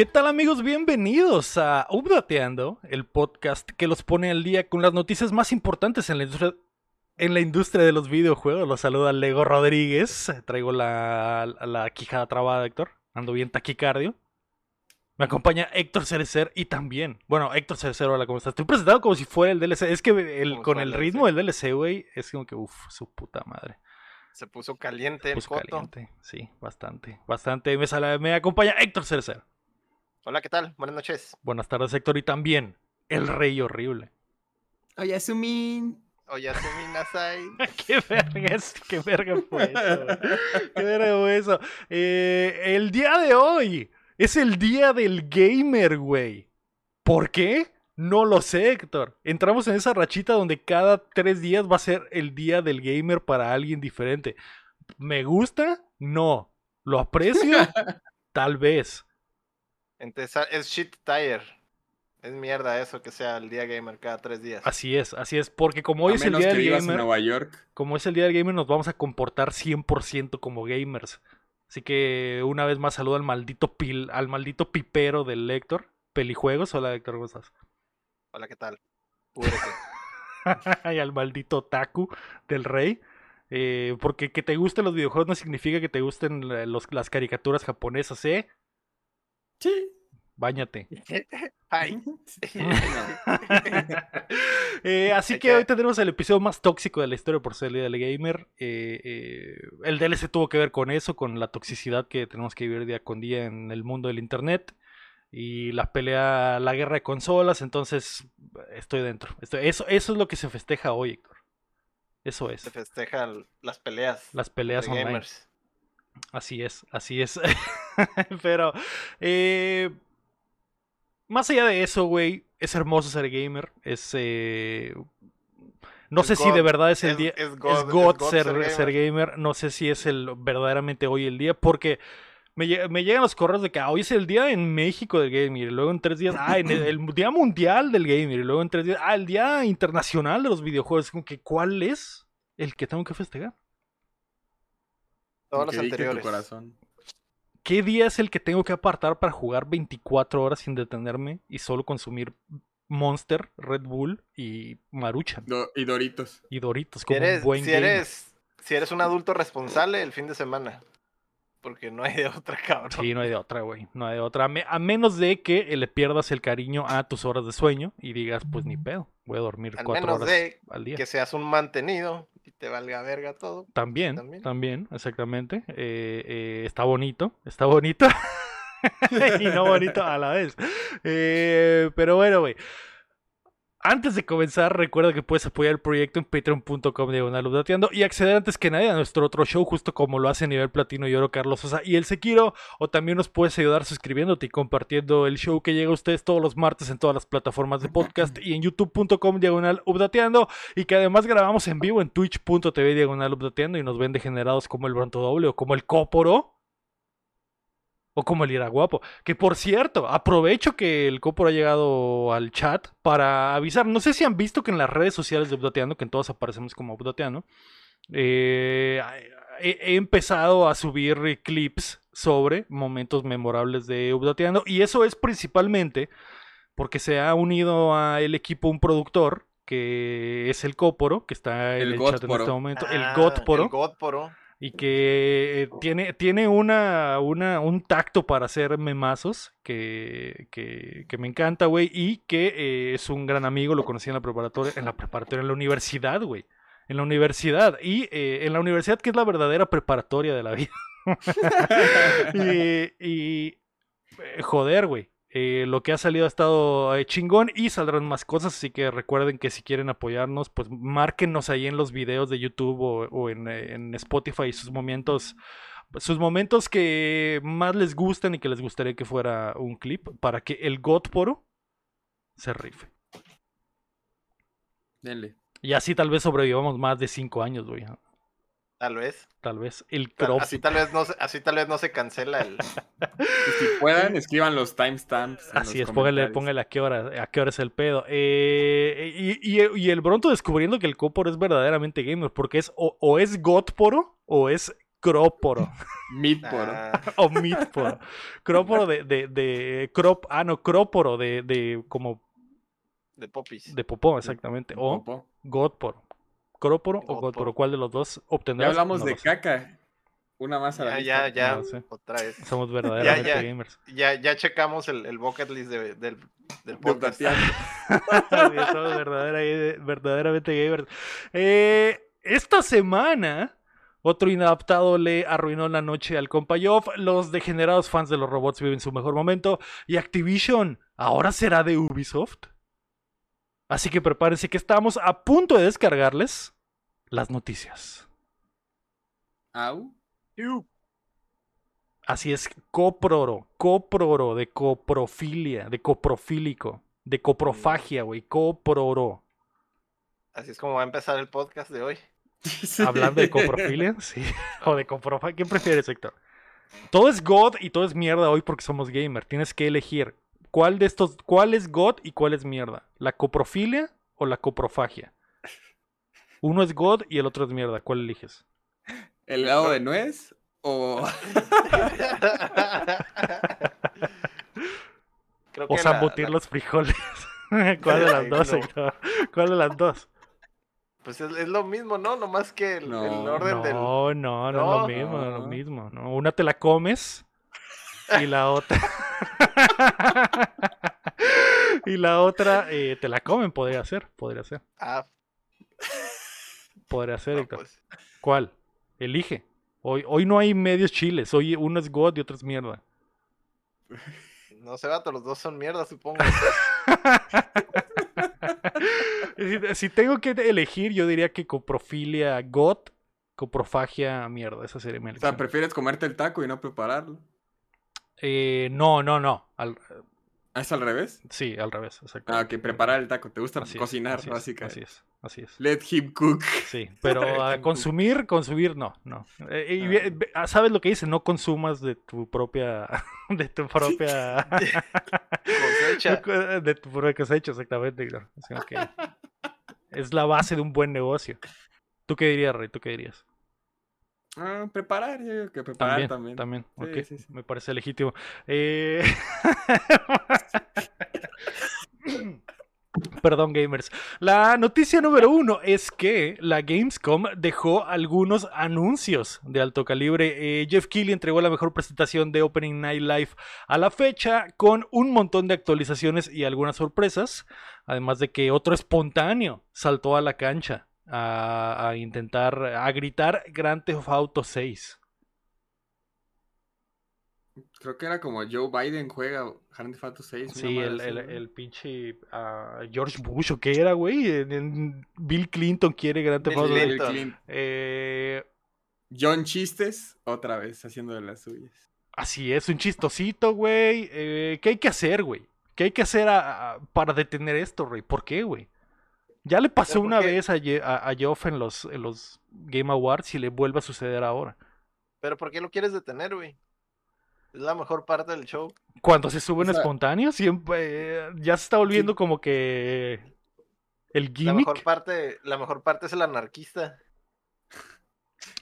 ¿Qué tal amigos? Bienvenidos a Updateando, el podcast que los pone al día con las noticias más importantes en la industria, en la industria de los videojuegos. Los saluda Lego Rodríguez. Traigo la, la quijada trabada, Héctor. Ando bien taquicardio. Me acompaña Héctor Cerecer y también, bueno, Héctor Cerecer, hola, ¿cómo estás? Estoy presentado como si fuera el DLC. Es que el, con el ritmo del DLC, güey, es como que, uff, su puta madre. Se puso caliente Se puso caliente, sí, bastante, bastante. Me, sale, me acompaña Héctor Cerecer. Hola, ¿qué tal? Buenas noches. Buenas tardes, Héctor, y también el rey horrible. Oye, Sumin. Oye, Sumin Nasai. qué verga es, qué verga fue eso. qué verga fue eso. Eh, el día de hoy es el día del gamer, güey. ¿Por qué? No lo sé, Héctor. Entramos en esa rachita donde cada tres días va a ser el día del gamer para alguien diferente. ¿Me gusta? No. ¿Lo aprecio? Tal vez. Entonces, es shit tire. Es mierda eso que sea el día gamer cada tres días. Así es, así es. Porque como hoy es el día del gamer. Nueva York. Como es el día del gamer, nos vamos a comportar 100% como gamers. Así que una vez más saludo al maldito pil, al maldito pipero del Lector. Pelijuegos. Hola Héctor, ¿cómo estás? Hola, ¿qué tal? y al maldito Taku del rey. Eh, porque que te gusten los videojuegos no significa que te gusten las caricaturas japonesas, ¿eh? Sí. Báñate. Eh, así que hoy tendremos el episodio más tóxico de la historia por ser el del gamer. Eh, eh, el DLC tuvo que ver con eso, con la toxicidad que tenemos que vivir día con día en el mundo del internet. Y la pelea, la guerra de consolas. Entonces, estoy dentro. eso, eso es lo que se festeja hoy, Héctor. Eso es. Se festejan las peleas. Las peleas online. Así es, así es. Pero, eh, más allá de eso, güey, es hermoso ser gamer. Es. Eh, no sé si de verdad es el día. Es God, ser, gamer. No sé si es el verdaderamente hoy el día. Porque me, llegan los correos de que ah, hoy es el día en México del gamer. Y luego en tres días. Ah, en el, día mundial del gamer. Y luego en tres días. Ah, el día internacional de los videojuegos. Como que, ¿cuál es el que tengo que festejar? Todos los anteriores. Corazón. ¿Qué día es el que tengo que apartar para jugar 24 horas sin detenerme y solo consumir Monster, Red Bull y Maruchan? y Doritos. Y Doritos, como un buen si eres, si eres un adulto responsable el fin de semana. Porque no hay de otra, cabrón. Sí, no hay de otra, güey. No hay de otra. A menos de que le pierdas el cariño a tus horas de sueño y digas, pues ni pedo, voy a dormir cuatro horas al día. Que seas un mantenido y te valga verga todo. También, también, exactamente. Eh, eh, está bonito, está bonito. y no bonito a la vez. Eh, pero bueno, güey. Antes de comenzar, recuerda que puedes apoyar el proyecto en patreon.com diagonal y acceder antes que nadie a nuestro otro show, justo como lo hace nivel platino y oro Carlos Sosa y el Sequiro. O también nos puedes ayudar suscribiéndote y compartiendo el show que llega a ustedes todos los martes en todas las plataformas de podcast y en youtube.com diagonal updateando. Y que además grabamos en vivo en twitch.tv diagonal updateando y nos ven degenerados como el Bronto Doble o como el Cóporo. O como el guapo Que por cierto, aprovecho que el Copor ha llegado al chat para avisar. No sé si han visto que en las redes sociales de Updateando, que en todas aparecemos como Updateando, eh, he, empezado a subir clips sobre momentos memorables de Updateando. Y eso es principalmente porque se ha unido al equipo un productor que es el Coporo, que está en el, chat en este momento. el ah, Godporo. El Godporo y que eh, tiene, tiene una, una, un tacto para hacer memazos que, que, me encanta, güey, y que eh, es un gran amigo, lo conocí en la preparatoria, en la preparatoria, en la universidad, güey, en la universidad, y eh, en la universidad que es la verdadera preparatoria de la vida. y, y joder, güey, eh, lo que ha salido ha estado eh, chingón y saldrán más cosas, así que recuerden que si quieren apoyarnos, pues márquenos ahí en los videos de YouTube o, en, Spotify sus momentos, sus momentos que más les gustan y que les gustaría que fuera un clip para que el Godporo se rife. Denle. Y así tal vez sobrevivamos más de 5 años, güey. Tal vez. Tal vez. El crop. Así tal vez no, así tal vez no se cancela el. si puedan, escriban los timestamps. Así es, póngale, póngale, a qué hora, a qué hora es el pedo. Eh, y, y, el Bronto descubriendo que el Coporo es verdaderamente gamer, porque es o, es Godporo o es cróporo Midporo. Ah, o midporo. Cróporo de, de, de crop, ah no, cróporo de, de como de popis. de popó, exactamente. O Popó. godporo. Cróporo o godporo, ¿cuál de los dos Ya obtendrás? hablamos No de caca. Una más a la Ya, ya, ya. No sé. Otra vez. Somos verdaderamente ya. gamers. Ya, ya checamos el, el bucket list de- del, del De podcast. Somos verdadera- verdaderamente gamers. Eh, esta semana, otro inadaptado le arruinó la noche al compa Yoff. Los degenerados fans de los robots viven su mejor momento. Y Activision, ¿ahora será de Ubisoft? Así que prepárense que estamos a punto de descargarles las noticias. Au. Así es, coproro, coproro, de coprofilia, de coprofílico, de coprofagia, güey, coproro. Así es como va a empezar el podcast de hoy. Hablando de coprofilia, sí. O de coprofagia. ¿Qué prefieres, Héctor? Todo es God y todo es mierda hoy porque somos gamer. Tienes que elegir cuál de estos, cuál es God y cuál es mierda. ¿La coprofilia o la coprofagia? Uno es God y el otro es mierda. ¿Cuál eliges? ¿El helado de nuez? O. Creo O que zambutir la- los frijoles. ¿Cuál de las dos, No. ¿Cuál de las dos? Pues es, es lo mismo, ¿no? Nomás que el, No, el orden del. No, no, no, es lo mismo, no es lo mismo. ¿no? Una te la comes y la otra. y la otra eh, te la comen, podría ser, podría ser. Ah, Podría ser, no, Héctor. pues. ¿Cuál? Elige. Hoy, hoy no hay medios chiles, hoy uno es God y otro es mierda. No sé, vato, los dos son mierda, supongo. si, si tengo que elegir, yo diría que coprofilia God, coprofagia mierda. Esa sería mi O elección. sea, prefieres comerte el taco y no prepararlo. Eh, no, no, no. Al- ¿Ah, ¿Es al revés? sí, al revés. Exacto. Ah, ok, preparar el taco. ¿Te gusta Así cocinar, básicamente? Así es, así es. Let him cook. Sí, pero a consumir, consumir no, no. Eh, y Ah. ah, ¿Sabes lo que dice? No consumas de tu propia, de tu propia, Cosecha. de tu propia cosecha, exactamente. Así que es la base de un buen negocio. ¿Tú qué dirías, Rey? ¿Tú qué dirías? Ah, preparar, yo digo que preparar También, también. también. Sí, ok, sí, sí. Me parece legítimo. Eh, Perdón, gamers. La noticia número uno es que la Gamescom dejó algunos anuncios de alto calibre. Eh, Jeff Keighley entregó la mejor presentación de Opening Night Live a la fecha, con un montón de actualizaciones y algunas sorpresas. Además de que otro espontáneo saltó a la cancha a, a intentar, a gritar Grand Theft Auto 6. Creo que era como Joe Biden juega Grand Theft Auto 6. una Sí, el, así, el, ¿no? el pinche ah, George Bush, ¿o qué era, güey? Bill Clinton quiere Grand Theft Auto. Bill Clinton. Clinton. Eh, John Chistes, otra vez, haciendo de las suyas. así es, un chistosito, güey. Eh, ¿Qué hay que hacer, güey? ¿Qué hay que hacer a- a- para detener esto, güey? ¿Por qué, güey? Ya le pasó Pero ¿por una qué? vez a, Ye- a, a Geoff en los, en los Game Awards y le vuelve a suceder ahora. Pero ¿por qué lo quieres detener, güey? Es la mejor parte del show. Cuando se suben O sea- espontáneos, siempre eh, ya se está volviendo como que el La gimmick. mejor parte, la mejor parte es el anarquista.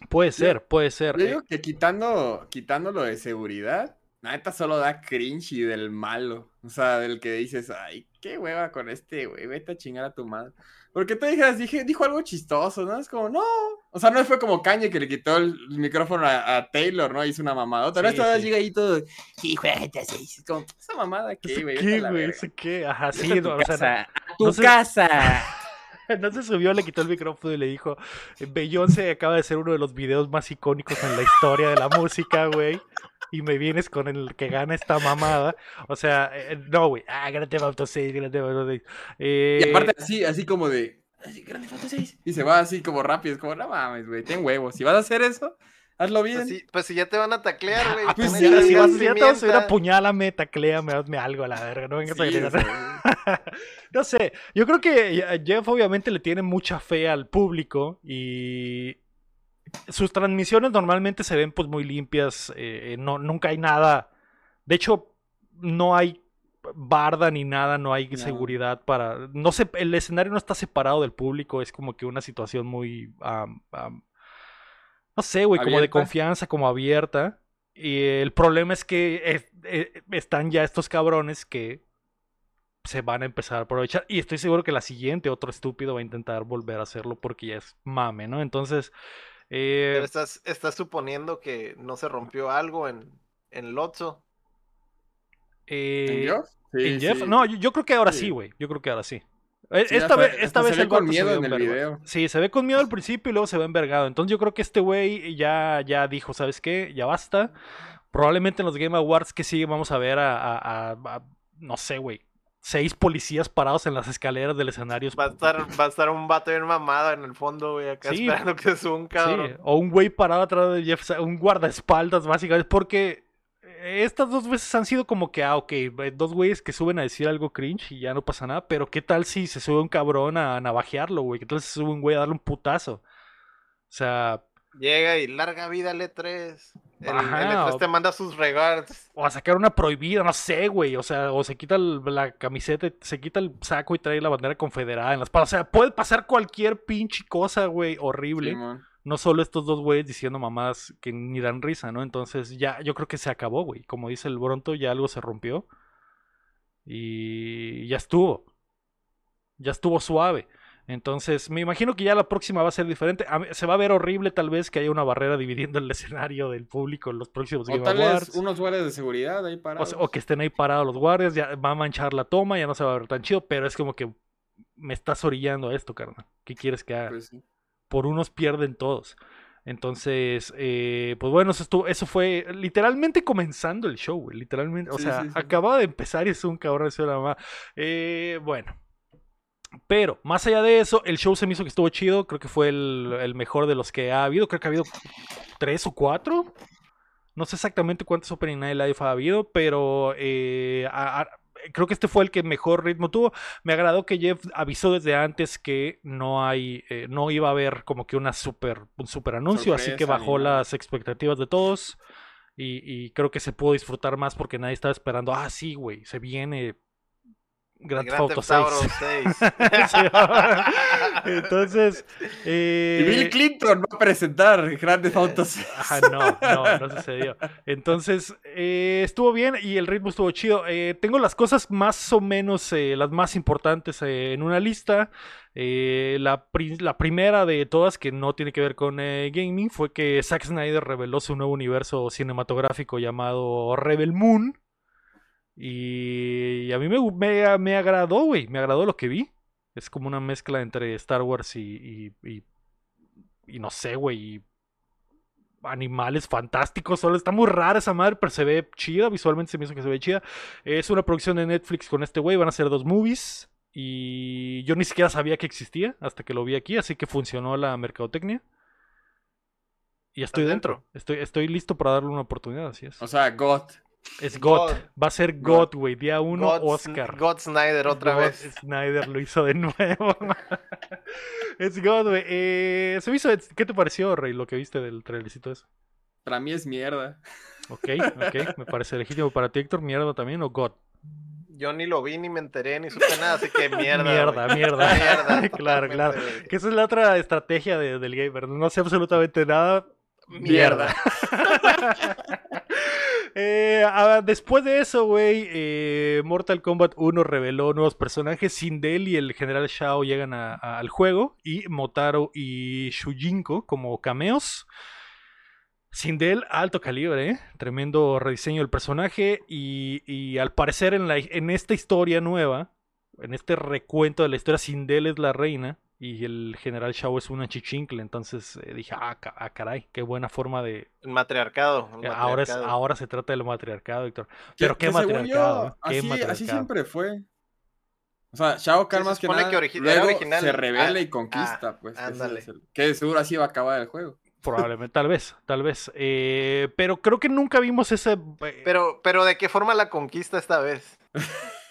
Puede ser, puede ser. Yo Eh, digo que quitando, quitando lo de seguridad, la neta solo da cringe y del malo. O sea, del que dices, ay, qué hueva con este, güey, vete a chingar a tu madre. Porque tú dijeras, dije, dijo algo chistoso, ¿no? Es como, no. O sea, no fue como Kanye que le quitó el micrófono a, a Taylor, ¿no? Hizo una mamada. Otra vez Sí, llega ahí todo, sí, GTA 6. Es como, esa mamada, ¿qué, ¿Ese güey? qué, güey? verga. ¿Ese qué? Ajá, sí, a tu no, o sea, casa, tu casa. No se subió, le quitó el micrófono y le dijo, Beyoncé acaba de ser uno de los videos más icónicos en la historia de la música, güey. Y me vienes con el que gana esta mamada. O sea, eh, no, güey. Ah, Grand Theft Auto 6, Grand Theft Auto 6. Eh, Y aparte así, así como de, así, Grande Foto 6. Y se va así como rápido, es como, no mames, güey, ten huevos. Si vas a hacer eso, hazlo bien. Pues, sí, pues si ya te van a taclear, güey. ah, pues sí, si vas, si ya te vas a subir a puñálame, tacléame, hazme algo a la verga. No vengas a Sí, sea, No sé, yo creo que eh, Jeff obviamente le tiene mucha fe al público y sus transmisiones normalmente se ven pues muy limpias, eh, no, nunca hay nada, de hecho no hay barda ni nada, no hay No. seguridad para, no sé, el escenario no está separado del público, es como que una situación muy no sé, güey, como de confianza, como abierta. Y el problema es que eh, eh, están ya estos cabrones que se van a empezar a aprovechar. Y estoy seguro que la siguiente, otro estúpido, va a intentar volver a hacerlo porque ya es mame, ¿no? Entonces, eh, Pero estás, estás suponiendo que no se rompió algo en, en Lotso. eh, ¿En Jeff? Sí, ¿en Jeff? sí. No, yo, yo creo que ahora sí, Sí. güey. Yo creo que ahora sí. Eh, Sí, esta vez, esta vez se ve el con miedo en el envergado. video. Sí, se ve con miedo al principio y luego se ve envergado. Entonces yo creo que este güey ya, ya dijo, ¿sabes qué? Ya basta. Probablemente en los Game Awards que sigue vamos a ver a, a- a- a- no sé, güey, seis policías parados en las escaleras del escenario. Va a estar, va a estar un vato bien mamado en el fondo, güey, acá Sí. esperando que suba un Sí, cabrón. o un güey parado atrás de Jeff, un guardaespaldas, básicamente, porque estas dos veces han sido como que, ah, ok, eh, dos güeyes que suben a decir algo cringe y ya no pasa nada, pero ¿qué tal si se sube un cabrón a navajearlo, güey? ¿Qué tal si se sube un güey a darle un putazo? O sea, Llega y larga vida al E3. El, Ajá, el E3 o- te manda sus regards. o a sacar una prohibida, no sé, güey, o sea, o se quita el- la camiseta, se quita el saco y trae la bandera confederada en las palas, o sea, puede pasar cualquier pinche cosa, güey, horrible. Simón. No solo estos dos güeyes diciendo mamás que ni dan risa, ¿no? Entonces ya, yo creo que se acabó, güey. Como dice el Bronto, ya algo se rompió. Y ya estuvo. Ya estuvo suave. Entonces, me imagino que ya la próxima va a ser diferente. A mí- se va a ver horrible tal vez que haya una barrera dividiendo el escenario del público en los próximos O Game tal vez unos guardias de seguridad ahí O, parados. sea, o que estén ahí parados los guardias, ya va a manchar la toma, ya no se va a ver tan chido, pero es como que me estás orillando a esto, carnal. ¿Qué quieres que haga? Pues sí. Por unos pierden todos. Entonces, eh, pues bueno, eso, estuvo, eso fue literalmente comenzando el show, güey, literalmente, o Sí, sea, sí, sí. acababa de empezar y es un cabrón eso nada más. Eh, bueno, pero más allá de eso, el show se me hizo que estuvo chido, creo que fue el, el mejor de los que ha habido, creo que ha habido tres o cuatro. No sé exactamente cuántos Opening Night Live ha habido, pero eh, a- a- creo que este fue el que mejor ritmo tuvo. Me agradó que Jeff avisó desde antes que no hay, eh, no iba a haber como que una super, un super anuncio, así que bajó las expectativas de todos. Y, y creo que se pudo disfrutar más porque nadie estaba esperando. Ah, sí, güey, se viene Grand Theft Grand Theft Auto 6. 6. Sí, Entonces, eh, Y Bill Clinton va a presentar grandes autos. Ajá, no, no, no sucedió. Entonces, eh, estuvo bien y el ritmo estuvo chido. Eh, tengo las cosas más o menos, eh, las más importantes eh, en una lista. Eh, la, pri- la primera de todas, que no tiene que ver con eh, gaming, fue que Zack Snyder reveló su nuevo universo cinematográfico llamado Rebel Moon. Y, a mí me, me, me agradó, güey. Me agradó lo que vi. Es como una mezcla entre Star Wars y, y, y, y no sé, güey. y animales fantásticos. Solo está muy rara esa madre, pero se ve chida. Visualmente se me hizo que se ve chida. Es una producción de Netflix con este güey. Van a ser dos movies. Y yo ni siquiera sabía que existía hasta que lo vi aquí. Así que funcionó la mercadotecnia. Y estoy dentro. dentro. Estoy, estoy listo para darle una oportunidad. Así es. O sea, God. Es God. God. Va a ser God. Güey. Día uno, God, Oscar. God Snyder otra God vez. Snyder lo hizo de nuevo. es God, güey. Eh, ¿Qué te pareció, Rey, lo que viste del trailercito eso? Para mí es mierda. Ok, ok. Me parece legítimo para ti, Héctor. ¿Mierda también o God? Yo ni lo vi, ni me enteré, ni supe nada, así que mierda. Mierda, mierda. Mierda, claro, claro. Que esa es la otra estrategia de- del gamer. No sé absolutamente nada. Mierda. Eh, después de eso, güey, eh, Mortal Kombat 1 reveló nuevos personajes. Sindel y el General Shao llegan al juego. Y Motaro y Shujinko como cameos. Sindel, alto calibre, ¿eh? tremendo rediseño del personaje. Y, al parecer, en, en esta historia nueva, en este recuento de la historia, Sindel es la reina. Y el General Shao es una chichincle. Entonces eh, dije, ah, ca- ah, caray, qué buena forma de, El matriarcado. el eh, Ahora, es, ahora se trata del matriarcado, Héctor. Pero qué matriarcado. yo, ¿eh? Qué así, matriarcado. así siempre fue. O sea, Shao Kahn se más que nada que origi- luego original. se revela Ah, y conquista, ah, pues. ándale. es el- que seguro así va a acabar el juego. Probablemente, tal vez, tal vez. Eh, pero creo que nunca vimos ese. eh, Pero, pero ¿de qué forma la conquista esta vez?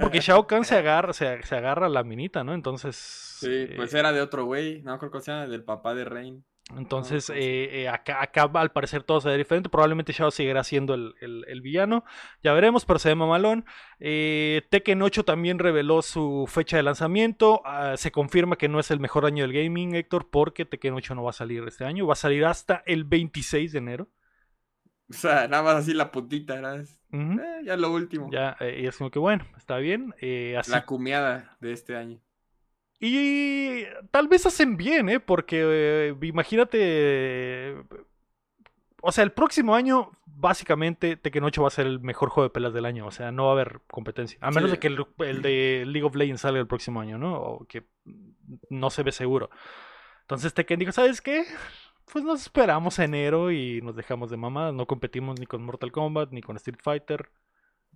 porque Shao Kahn se agarra, se, se agarra a la minita, ¿no? Entonces. Sí, pues eh, era de otro güey, no creo que sea del papá de Rain. Entonces, ok. eh, eh, acá, acá al parecer todo se ve diferente. Probablemente Shao seguirá siendo el, el- el villano. Ya veremos, pero se ve mamalón. Eh, Tekken 8 también reveló su fecha de lanzamiento. Ah, se confirma que no es el mejor año del gaming, Héctor, porque Tekken 8 no va a salir este año. Va a salir hasta el 26 de enero. O sea, nada más así la puntita. Ujú. Eh, ya lo último. Ya, eh, y es como que bueno, está bien. eh, así La cumiada de este año. Y tal vez hacen bien, ¿eh? Porque imagínate. o sea, el próximo año, básicamente, Tekken 8 va a ser el mejor juego de pelas del año. O sea, no va a haber competencia. A menos Sí. de que el, el de League of Legends salga el próximo año, ¿no? O que no se ve seguro. Entonces Tekken dijo, ¿sabes qué? Pues nos esperamos enero y nos dejamos de mamadas. No competimos ni con Mortal Kombat ni con Street Fighter.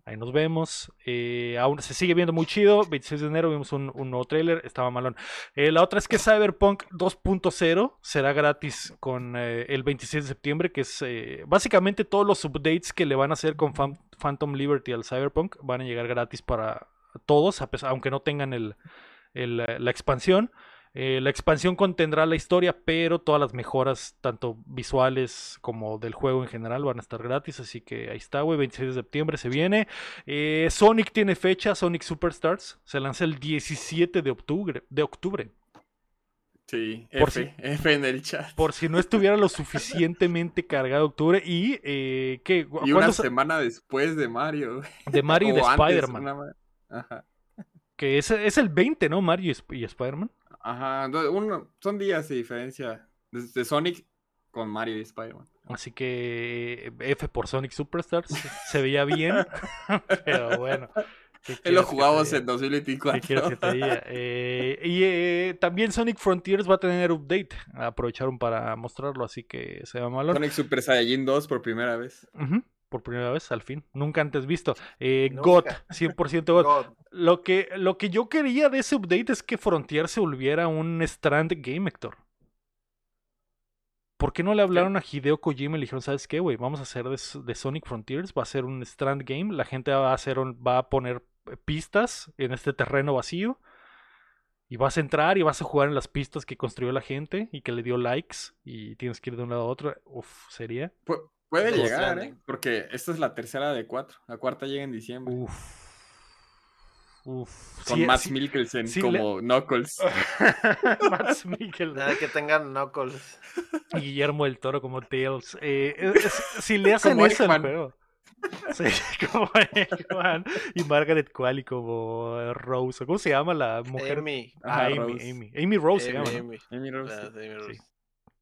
Ahí nos vemos. Eh, aún se sigue viendo muy chido. 26 de enero vimos un, nuevo trailer. Estaba malón. Eh, la otra es que Cyberpunk 2.0 será gratis con eh, el 26 de septiembre. Que es eh, básicamente todos los updates que le van a hacer con Phan- Phantom Liberty al Cyberpunk. Van a llegar gratis para todos, aunque no tengan la expansión. Eh, la expansión contendrá la historia, pero todas las mejoras, tanto visuales como del juego en general, van a estar gratis. Así que ahí está, güey. 26 de septiembre se viene. Eh, Sonic tiene fecha, Sonic Superstars. Se lanza el 17 de octubre. De octubre. Sí, Por F, F en el chat. Por si no estuviera lo suficientemente cargado octubre. Y, eh, ¿qué? ¿Cu- Y una semana después de Mario. güey. De Mario y de Spider-Man. una. Que es, es el 20, ¿no? Mario y, Sp- y Spider-Man. Ajá. no, uno- son días de diferencia. Desde Sonic con Mario y Spider-Man. Así que F por Sonic Superstars. Se veía bien. pero bueno. ¿qué Él lo jugamos en 2024. ¿Qué quieres que te diga? Eh, y eh, también Sonic Frontiers va a tener update. Aprovecharon para mostrarlo, así que se va malo. Sonic Super Saiyajin 2 por primera vez. Ujú, Por primera vez, al fin. Nunca antes visto. Eh. GOT, 100% GOT. God. Lo que, lo que yo quería de ese update es que Frontier se volviera un Strand Game, Héctor. ¿Por qué no le hablaron a Hideo Kojima y le dijeron, ¿sabes qué, güey? Vamos a hacer de, Sonic Frontiers, va a ser un Strand Game, la gente va a, hacer un- va a poner eh, pistas en este terreno vacío y vas a entrar y vas a jugar en las pistas que construyó la gente y que le dio likes y tienes que ir de un lado a otro. Uf, sería. Pu- puede Death llegar, ¿eh? Porque esta es la tercera de cuatro. La cuarta llega en diciembre. Uf. Uf. con Sí, Matt sí- Mikkelsen sí como Knuckles. Mads Mikkelsen. Nada que tengan Knuckles. y Guillermo del Toro como Tails. Eh, es- es- si le hacen Como eso al Eggman. juego. Sí, como Eggman. Y Margaret Qualley como eh, Rose. ¿Cómo se llama la mujer? Amy. Ah, Amy, Rose. Amy. Amy Rose se Amy, llama. ¿no? Amy. Amy Rose, Ah, sí. Amy Rose.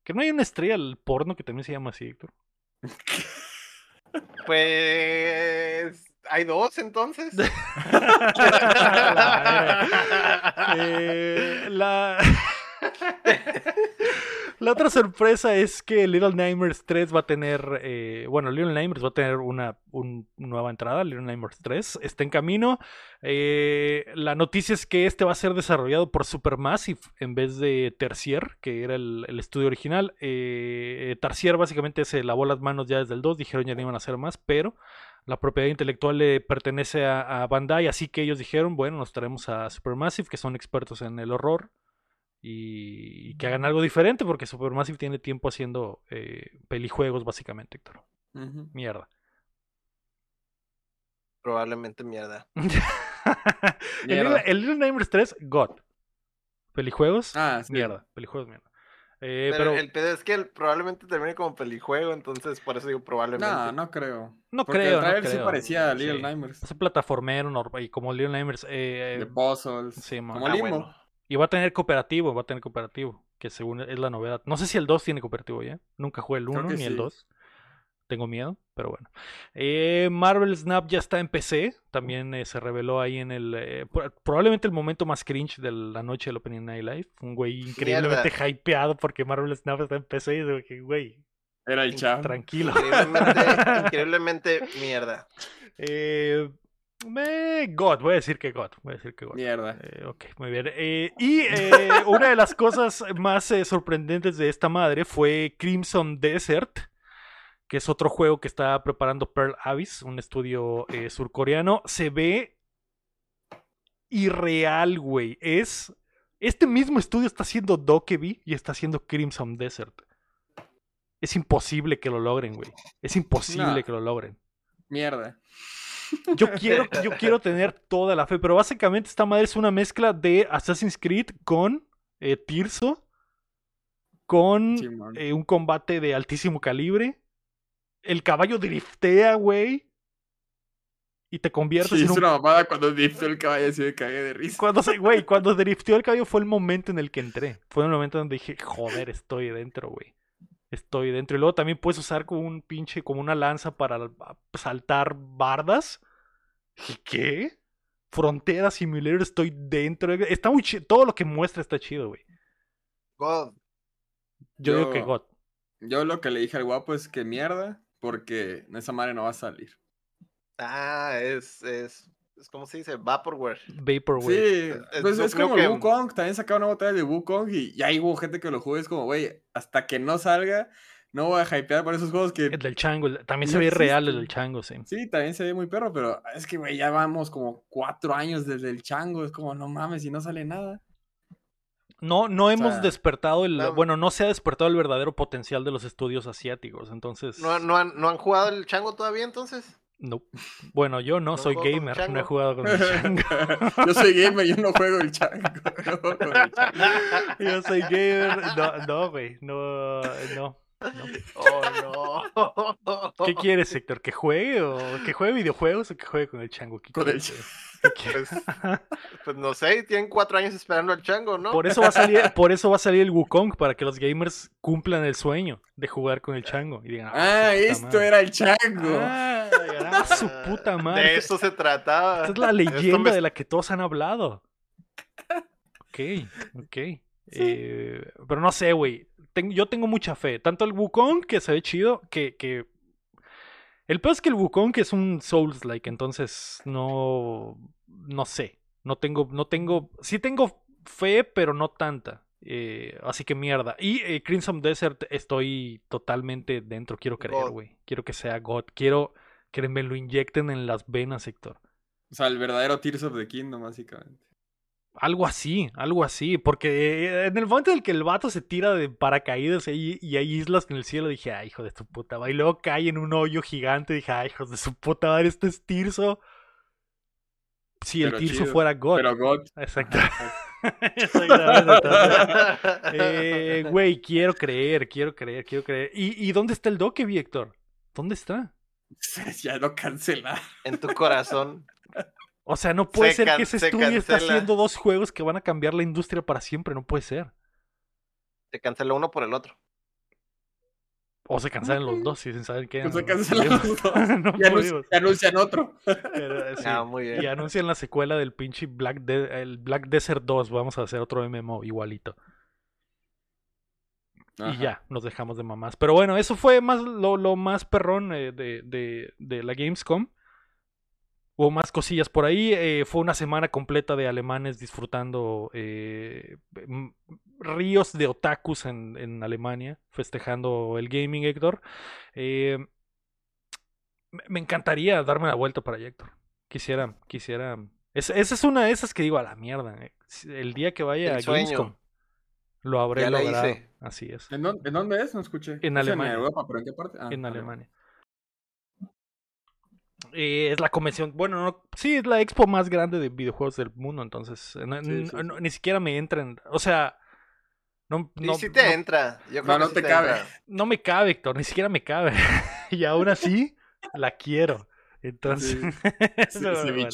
Que no hay una estrella del porno que también se llama así, Héctor. Pues. ¿Hay dos entonces? La. Eh, la... la otra sorpresa es que Little Nightmares 3 va a tener, eh, bueno, Little Nightmares va a tener una un- nueva entrada, Little Nightmares 3, está en camino. Eh, la noticia es que este va a ser desarrollado por Supermassive en vez de Tercier, que era el, el estudio original. Eh, Tercier básicamente se lavó las manos ya desde el 2, dijeron ya no iban a hacer más, pero la propiedad intelectual le pertenece a, a Bandai, así que ellos dijeron, bueno, nos traemos a Supermassive, que son expertos en el horror, y, y que hagan algo diferente, porque Supermassive tiene tiempo haciendo eh, pelijuegos, básicamente, Héctor. Mierda. Probablemente mierda. el, Mierda. Little, el Little Nightmares 3, God. Pelijuegos, Ah, sí. mierda. Pelijuegos, mierda. Eh, pero, pero el pedo es que el- probablemente termine como pelijuego, entonces por eso digo probablemente. No, no creo. no Porque creo, el no trailer sí creo. parecía a Little Sí. Nightmares. Es un plataformero normal, y como Little Nightmares. eh, De puzzles. sí, man. como Ah, Limbo. bueno. Y va a tener cooperativo, va a tener cooperativo, que según es la novedad. No sé si el 2 tiene cooperativo ya. Nunca jugué el Creo 1 que ni el sí. 2. Tengo miedo, pero bueno. Eh, Marvel Snap ya está en PC. También eh, se reveló ahí en el. eh, pro- probablemente el momento más cringe de la noche del Opening Night Live. Un güey increíblemente hypeado porque Marvel Snap está en PC. Y digo que, güey, Era el chavo. tranquilo. Increíblemente, increíblemente mierda. eh, me- God, voy a decir que God. Voy a decir que God. Mierda. Eh, ok, muy bien. Eh, y eh, una de las cosas más sorprendentes de esta madre fue Crimson Desert, que es otro juego que está preparando Pearl Abyss, un estudio surcoreano. Se ve irreal, güey. Es. Este mismo estudio está haciendo Dokeby y está haciendo Crimson Desert. Es imposible que lo logren, güey. Es imposible No. que lo logren. Mierda. Yo quiero, yo quiero tener toda la fe, pero básicamente esta madre es una mezcla de Assassin's Creed con eh, Tirso, con eh, un combate de altísimo calibre. El caballo driftea, güey. Y te conviertes Sí, en es un una mamada cuando driftó el caballo así me cagué de risa. Cuando se, güey, cuando drifteó el caballo fue el momento en el que entré. Fue el momento donde dije, joder, estoy dentro, güey. Estoy dentro. Y luego también puedes usar como un pinche, como una lanza para saltar bardas. ¿Y qué? Frontera Simulator, estoy dentro. Está muy chido. Todo lo que muestra está chido, güey. God. Yo, digo que God. Yo lo que le dije al guapo es que mierda, porque esa madre no va a salir. Ah, es, es, es como se dice, Vaporware. Vaporwave. Sí, es- pues es como el que- Wukong, también sacaron una botella de Wukong y ya hubo gente que lo jugó, es como, güey, hasta que no salga, no voy a hypear por esos juegos que El del chango. También se ve real el existe. del chango, sí. sí, también se ve muy perro, pero es que, güey, ya vamos como cuatro años desde el chango, es como, no mames, y no sale nada. No, no hemos sea, despertado el. no. Bueno, no se ha despertado el verdadero potencial de los estudios asiáticos. Entonces. ¿No, no, han, ¿No han jugado el chango todavía entonces? No. Bueno, yo no, ¿No soy gamer, no he chango? jugado con el chango. yo soy gamer, yo no juego el chango. no juego con el chango. Yo soy gamer. No, no, güey. No, no, no. Oh, no. ¿Qué quieres, Héctor? ¿Que juegue o que juegue videojuegos o que juegue con el chango? ¿Qué Con el quieres? Pues, pues no sé, tienen cuatro años esperando al chango, ¿no? Por eso va a salir, por eso va a salir el Wukong para que los gamers cumplan el sueño de jugar con el chango y digan, Ah, puta esto madre. era el chango. Ah, ah, su puta madre. De eso se trataba. Esta es la leyenda me- de la que todos han hablado. Ok, ok. Eh, pero no sé, güey. Ten- yo tengo mucha fe. Tanto el Wukong, que se ve chido, que... que... El peor es que el Wukong es un Souls-like, entonces no... No sé. No tengo... No tengo... Sí tengo fe, pero no tanta. Eh, así que mierda. Y eh, Crimson Desert estoy totalmente dentro. Quiero creer, güey. Quiero que sea God. Quiero que me lo inyecten en las venas, Héctor. O sea, el verdadero Tears of the Kingdom, básicamente. Algo así, algo así, porque eh, en el momento en el que el vato se tira de paracaídas y, y hay islas en el cielo, dije, ay, hijo de su puta madre. Y luego cae en un hoyo gigante, dije, ay, hijo de su puta madre, este es Tirso. Si el Pero Tirso chido, fuera God. Pero God. Exacto. Exactamente, eh, Güey, quiero creer, quiero creer, quiero creer. ¿Y, y dónde está el Doke, Héctor? ¿Dónde está? ya lo cancelaron. En tu corazón. O sea, no puede Se ser que ese se estudio esté cancela. haciendo dos juegos que van a cambiar la industria para siempre, no puede ser. Te canceló uno por el otro. O se cancelan los dos y sin saber qué. Pues se cancelan los dos. no Y, anun- podemos. y anuncian otro. Pero, sí. Ah, muy bien. Y anuncian la secuela del pinche Black, De- el Black Desert 2. Vamos a hacer otro MMO igualito. Y ya, nos dejamos de mamás. Pero bueno, eso fue más lo, lo más perrón eh, de, de- de la Gamescom. Hubo más cosillas por ahí. eh, fue una semana completa de alemanes disfrutando eh, ríos de otakus en, en Alemania, festejando el gaming, Héctor. Eh, me- encantaría darme la vuelta para allá, Héctor. Quisiera, quisiera. es- esa es una de esas que digo a la mierda. El día que vaya El a. Gamescom, lo habré Ya la logrado. hice. Así es. ¿En dónde, en dónde es? No escuché. En Alemania. Europa, ¿pero en qué parte? Ah, en. Alemania. Eh, es la convención, bueno, no, sí, es la expo más grande de videojuegos del mundo, entonces eh, no- Sí, n- sí, no- sí. ni siquiera me entran, o sea, no, Y no, si te no- entra. Yo creo No, que no te cabe. entra. no me cabe, Héctor, ni siquiera me cabe, y aún así la quiero, entonces, Sí, bueno.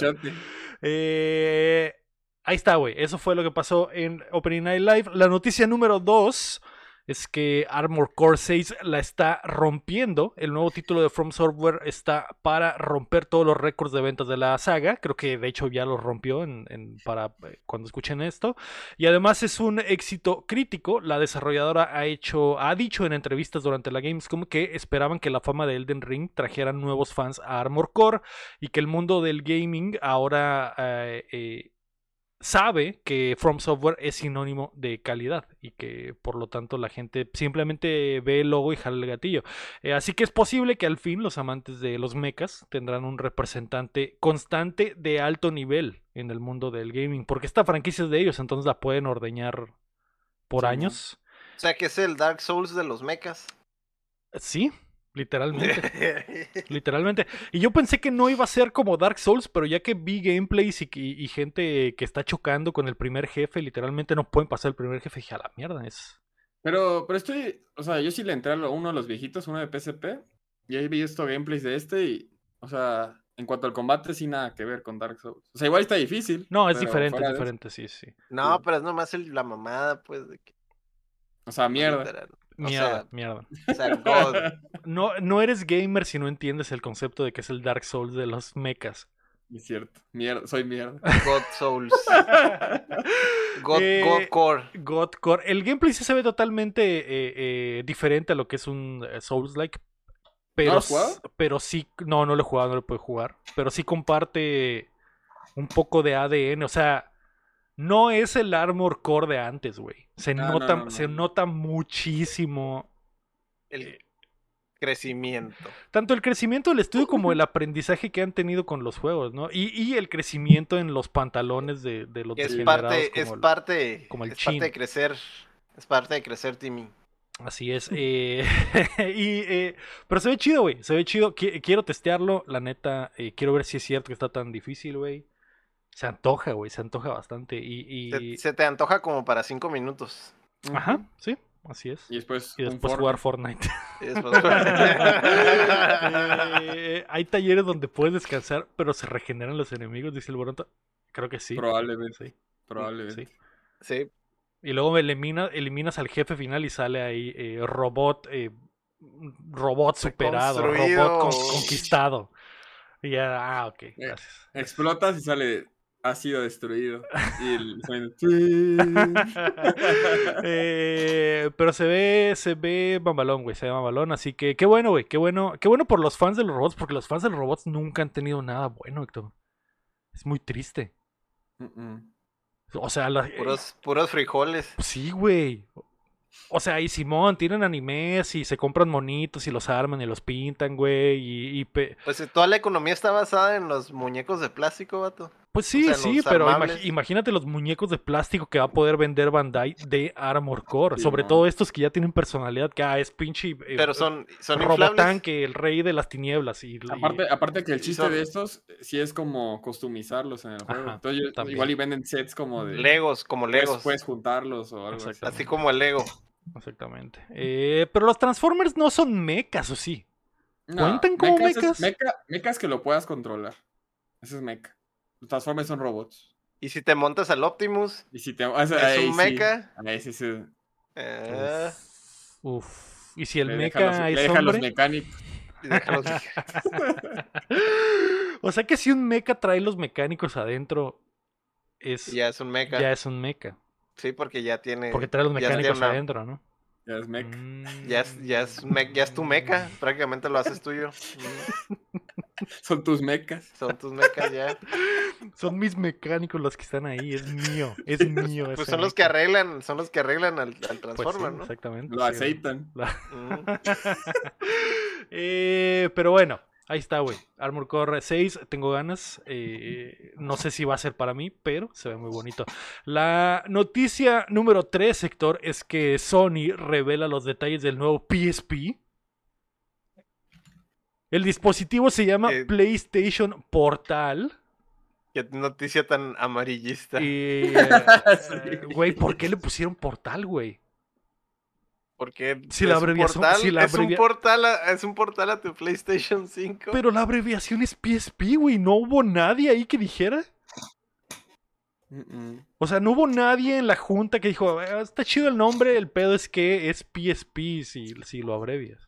Eh, ahí está, güey. Eso fue lo que pasó en Opening Night Live. La noticia número 2 es que Armor Core 6 la está rompiendo. El nuevo título de From Software está para romper todos los récords de ventas de la saga. Creo que de hecho ya los rompió en, para eh, cuando escuchen esto. Y además es un éxito crítico. La desarrolladora ha hecho, ha dicho en entrevistas durante la Gamescom que esperaban que la fama de Elden Ring trajera nuevos fans a Armor Core y que el mundo del gaming ahora eh, eh, sabe que From Software es sinónimo de calidad y que por lo tanto la gente simplemente ve el logo y jala el gatillo. Eh, así que es posible que al fin los amantes de los mechas tendrán un representante constante de alto nivel en el mundo del gaming, porque esta franquicia es de ellos, entonces la pueden ordeñar por años. O sea que es el Dark Souls de los mechas. Sí, literalmente. literalmente. Y yo pensé que no iba a ser como Dark Souls, pero ya que vi gameplays y, y- y gente que está chocando con el primer jefe, literalmente no pueden pasar el primer jefe, dije, a la mierda, es... Pero, pero estoy, o sea, yo sí le entré a lo- uno de los viejitos, uno de PSP, y ahí vi esto gameplays de este y, o sea, en cuanto al combate, sí nada que ver con Dark Souls. O sea, igual está difícil. No, es diferente, es diferente, sí, sí. No, Sí. pero es nomás el- la mamada, pues. De que, O sea, mierda. Literal. O Mierda, sea, mierda. o sea, God. No, no eres gamer si no entiendes el concepto de que es el Dark Souls de los mechas. Es cierto. Mierda, soy mierda. God Souls. God, Eh, God Core. God Core. El gameplay sí se ve totalmente eh, eh, diferente a lo que es un eh, Souls-like. Pero, lo has jugado? s- pero sí, no, no lo he jugado, no lo puedo jugar. Pero sí comparte un poco de ADN. O sea, no es el Armor Core de antes, güey. Se, no, nota, no, no, se no. nota muchísimo. El crecimiento. Tanto el crecimiento del estudio como el aprendizaje que han tenido con los juegos, ¿no? Y, y el crecimiento en los pantalones de, de los Es degenerados parte, es como el- parte, como el es parte de crecer. Es parte de crecer, Timmy. Así es. eh, y, eh, pero se ve chido, güey. Se ve chido. Qui- quiero testearlo. La neta, eh, quiero ver si es cierto que está tan difícil, güey. Se antoja, güey. Se antoja bastante. Y, Se, y- se te antoja como para cinco minutos. Ajá, sí. Así es. Y después, Y después Fortnite. jugar Fortnite. Y después- Eh, hay talleres donde puedes descansar, pero se regeneran los enemigos, dice el Boronto. Creo que sí. Probablemente. Sí, Probablemente. sí. sí, Y luego elimina, eliminas al jefe final y sale ahí eh, robot, eh, robot superado, robot con- conquistado. Y ya, ah, ok, gracias. Explotas y sale. Ha sido destruido. Y el Eh, pero se ve, se ve mamalón, güey, se ve mamalón, así que qué bueno, güey, qué bueno, qué bueno por los fans de los robots, porque los fans de los robots nunca han tenido nada bueno, Héctor. Es muy triste. Mm, mm. O sea, la- puros, puros frijoles. Sí, güey. O sea, y Simón, tienen animes y se compran monitos y los arman y los pintan, güey. Y, y pe- Pues eh, toda la economía está basada en los muñecos de plástico, vato. Pues sí, sea, sí, pero armables. imagínate los muñecos de plástico que va a poder vender Bandai de Armor Core. Sí, Sobre no. todo estos que ya tienen personalidad, que ah, es pinche eh, Pero son, son Robotán, inflables. que el rey de las tinieblas. Y, y- Aparte, aparte que el chiste son- de estos sí es como customizarlos en el juego. Ajá, Entonces, yo- igual y venden sets como de. Legos, como Legos. Puedes juntarlos o algo así. Así como el Lego. Exactamente. Eh, pero los Transformers no son mechas, ¿o sí? No, ¿Cuentan como mechas mechas que lo puedas controlar. Eso es mecha. Los Transformers son robots. Y si te montas al Optimus, Y si te. o sea, es ahí un sí, mecha. ahí sí se- eh, Uf. ¿Y si el le deja los- mecha le es deja los hombre? mecánicos. o sea que si un mecha trae los mecánicos adentro, es, ya es un mecha. ya es un mecha. Sí, porque ya tiene. Porque trae los mecánicos una- adentro, ¿no? Ya es mecha. Mm. Ya es, ya, es me- ya es tu meca, prácticamente lo haces tuyo. Son tus mechas. Son tus mecas ya. Son mis mecánicos los que están ahí, es mío, es mío. Pues son los que arreglan, son los que arreglan al, al Pues sí, Transformer, ¿no? Exactamente. Lo sí. aceitan. Mm. Eh, pero bueno, ahí está, güey. Armor Core 6, tengo ganas. eh, no sé si va a ser para mí, pero se ve muy bonito. La noticia número 3, sector, es que Sony revela los detalles del nuevo PSP. El dispositivo se llama Eh. PlayStation Portal. Qué noticia tan amarillista. Y, Sí. eh, güey, ¿por qué le pusieron Portal, güey? Porque Si la abreviación- portal, si la es, un portal a, es un portal a tu PlayStation 5. Pero la abreviación es PSP, güey. No hubo nadie ahí que dijera. Mm, mm. O sea, no hubo nadie en la junta que dijo, "Ah, está chido el nombre, el pedo es que es PSP si, si lo abrevias.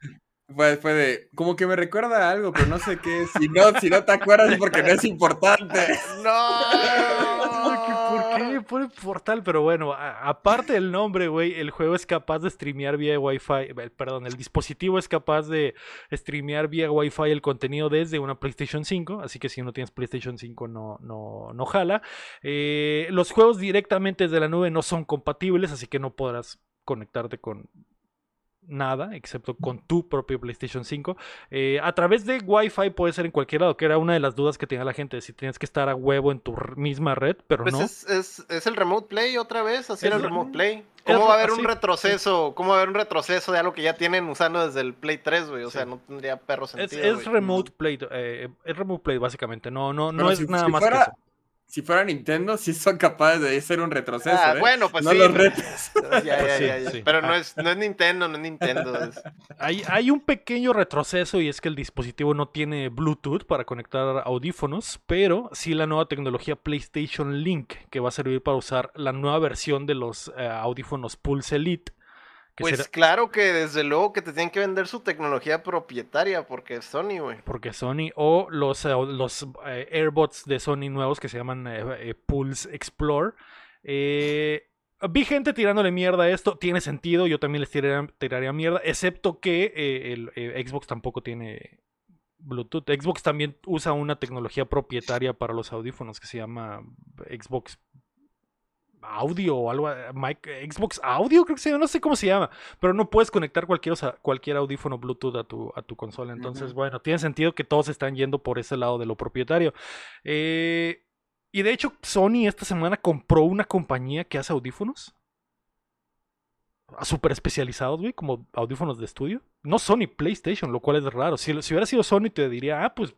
Fue, fue de. Como que me recuerda a algo, pero no sé qué. es. Si no, si no te acuerdas es porque no es importante. ¡No! ¿Por qué pone portal? Pero bueno, a- aparte del nombre, güey, el juego es capaz de streamear vía Wi-Fi. Perdón, el dispositivo es capaz de streamear vía Wi-Fi el contenido desde una PlayStation 5. Así que si no tienes PlayStation 5, no, no, no jala. Eh, los juegos directamente desde la nube no son compatibles, así que no podrás conectarte con nada, excepto con tu propio PlayStation 5. Eh, a través de Wi-Fi puede ser en cualquier lado, que era una de las dudas que tenía la gente, si tienes que estar a huevo en tu misma red, pero Pues no. es, es, es el Remote Play otra vez, así Es era el Remote Play. es ¿Cómo va a haber así, un retroceso? ¿Cómo va a haber un retroceso de algo que ya tienen usando desde el Play 3, güey? O sea, Sí. no tendría perro Es, sentido. es güey. remote play, eh, es remote play básicamente, no, no, no es si- nada si más fuera- que eso. Si fuera Nintendo, sí son capaces de hacer un retroceso. Ah, ¿eh? bueno, pues no sí. los pero- retos. Ya, ya, Pues sí, ya, ya. sí. Pero no es, no es Nintendo, no es Nintendo. es- Hay, hay un pequeño retroceso y es que el dispositivo no tiene Bluetooth para conectar audífonos, pero sí la nueva tecnología PlayStation Link, que va a servir para usar la nueva versión de los eh, audífonos Pulse Elite. Pues será- claro que desde luego que te tienen que vender su tecnología propietaria porque es Sony, güey. porque Sony o los, eh, los eh, AirBots de Sony nuevos que se llaman eh, Pulse Explore. Eh, vi gente tirándole mierda a esto, tiene sentido, yo también les tiraría, tiraría mierda, excepto que el Xbox tampoco tiene Bluetooth. Xbox también usa una tecnología propietaria para los audífonos que se llama Xbox Audio o algo, eh, mic- Xbox Audio creo que se llama, no sé cómo se llama, pero no puedes conectar cualquier, o sea, cualquier audífono Bluetooth a tu, a tu consola. Entonces, bueno, tiene sentido que todos están yendo por ese lado de lo propietario. Eh, y de hecho, Sony esta semana compró una compañía que hace audífonos. Súper especializados, güey, como audífonos de estudio. No Sony, PlayStation, lo cual es raro. Si, si hubiera sido Sony, te diría, ah, pues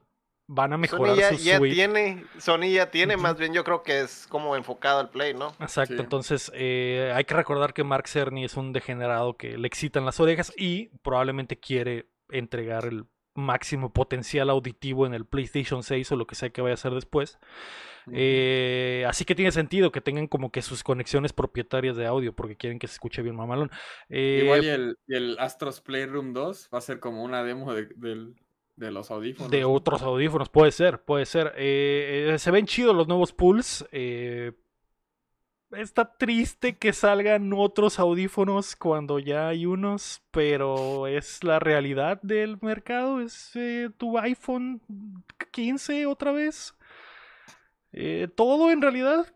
van a mejorar Sony ya, su ya suite. tiene, Sony ya tiene, más bien yo creo que es como enfocado al Play, ¿no? Exacto, Sí. entonces eh, hay que recordar que Mark Cerny es un degenerado que le excitan las orejas y probablemente quiere entregar el máximo potencial auditivo en el PlayStation 6 o lo que sea que vaya a hacer después. Eh, así que tiene sentido que tengan como que sus conexiones propietarias de audio porque quieren que se escuche bien mamalón. Eh, Igual y el, y el Astros Playroom 2 va a ser como una demo de, del- de los audífonos. de otros audífonos, puede ser, puede ser. Eh, eh, se ven chidos los nuevos pools. eh, está triste que salgan otros audífonos cuando ya hay unos, pero es la realidad del mercado. Es tu iPhone 15 otra vez. Todo en realidad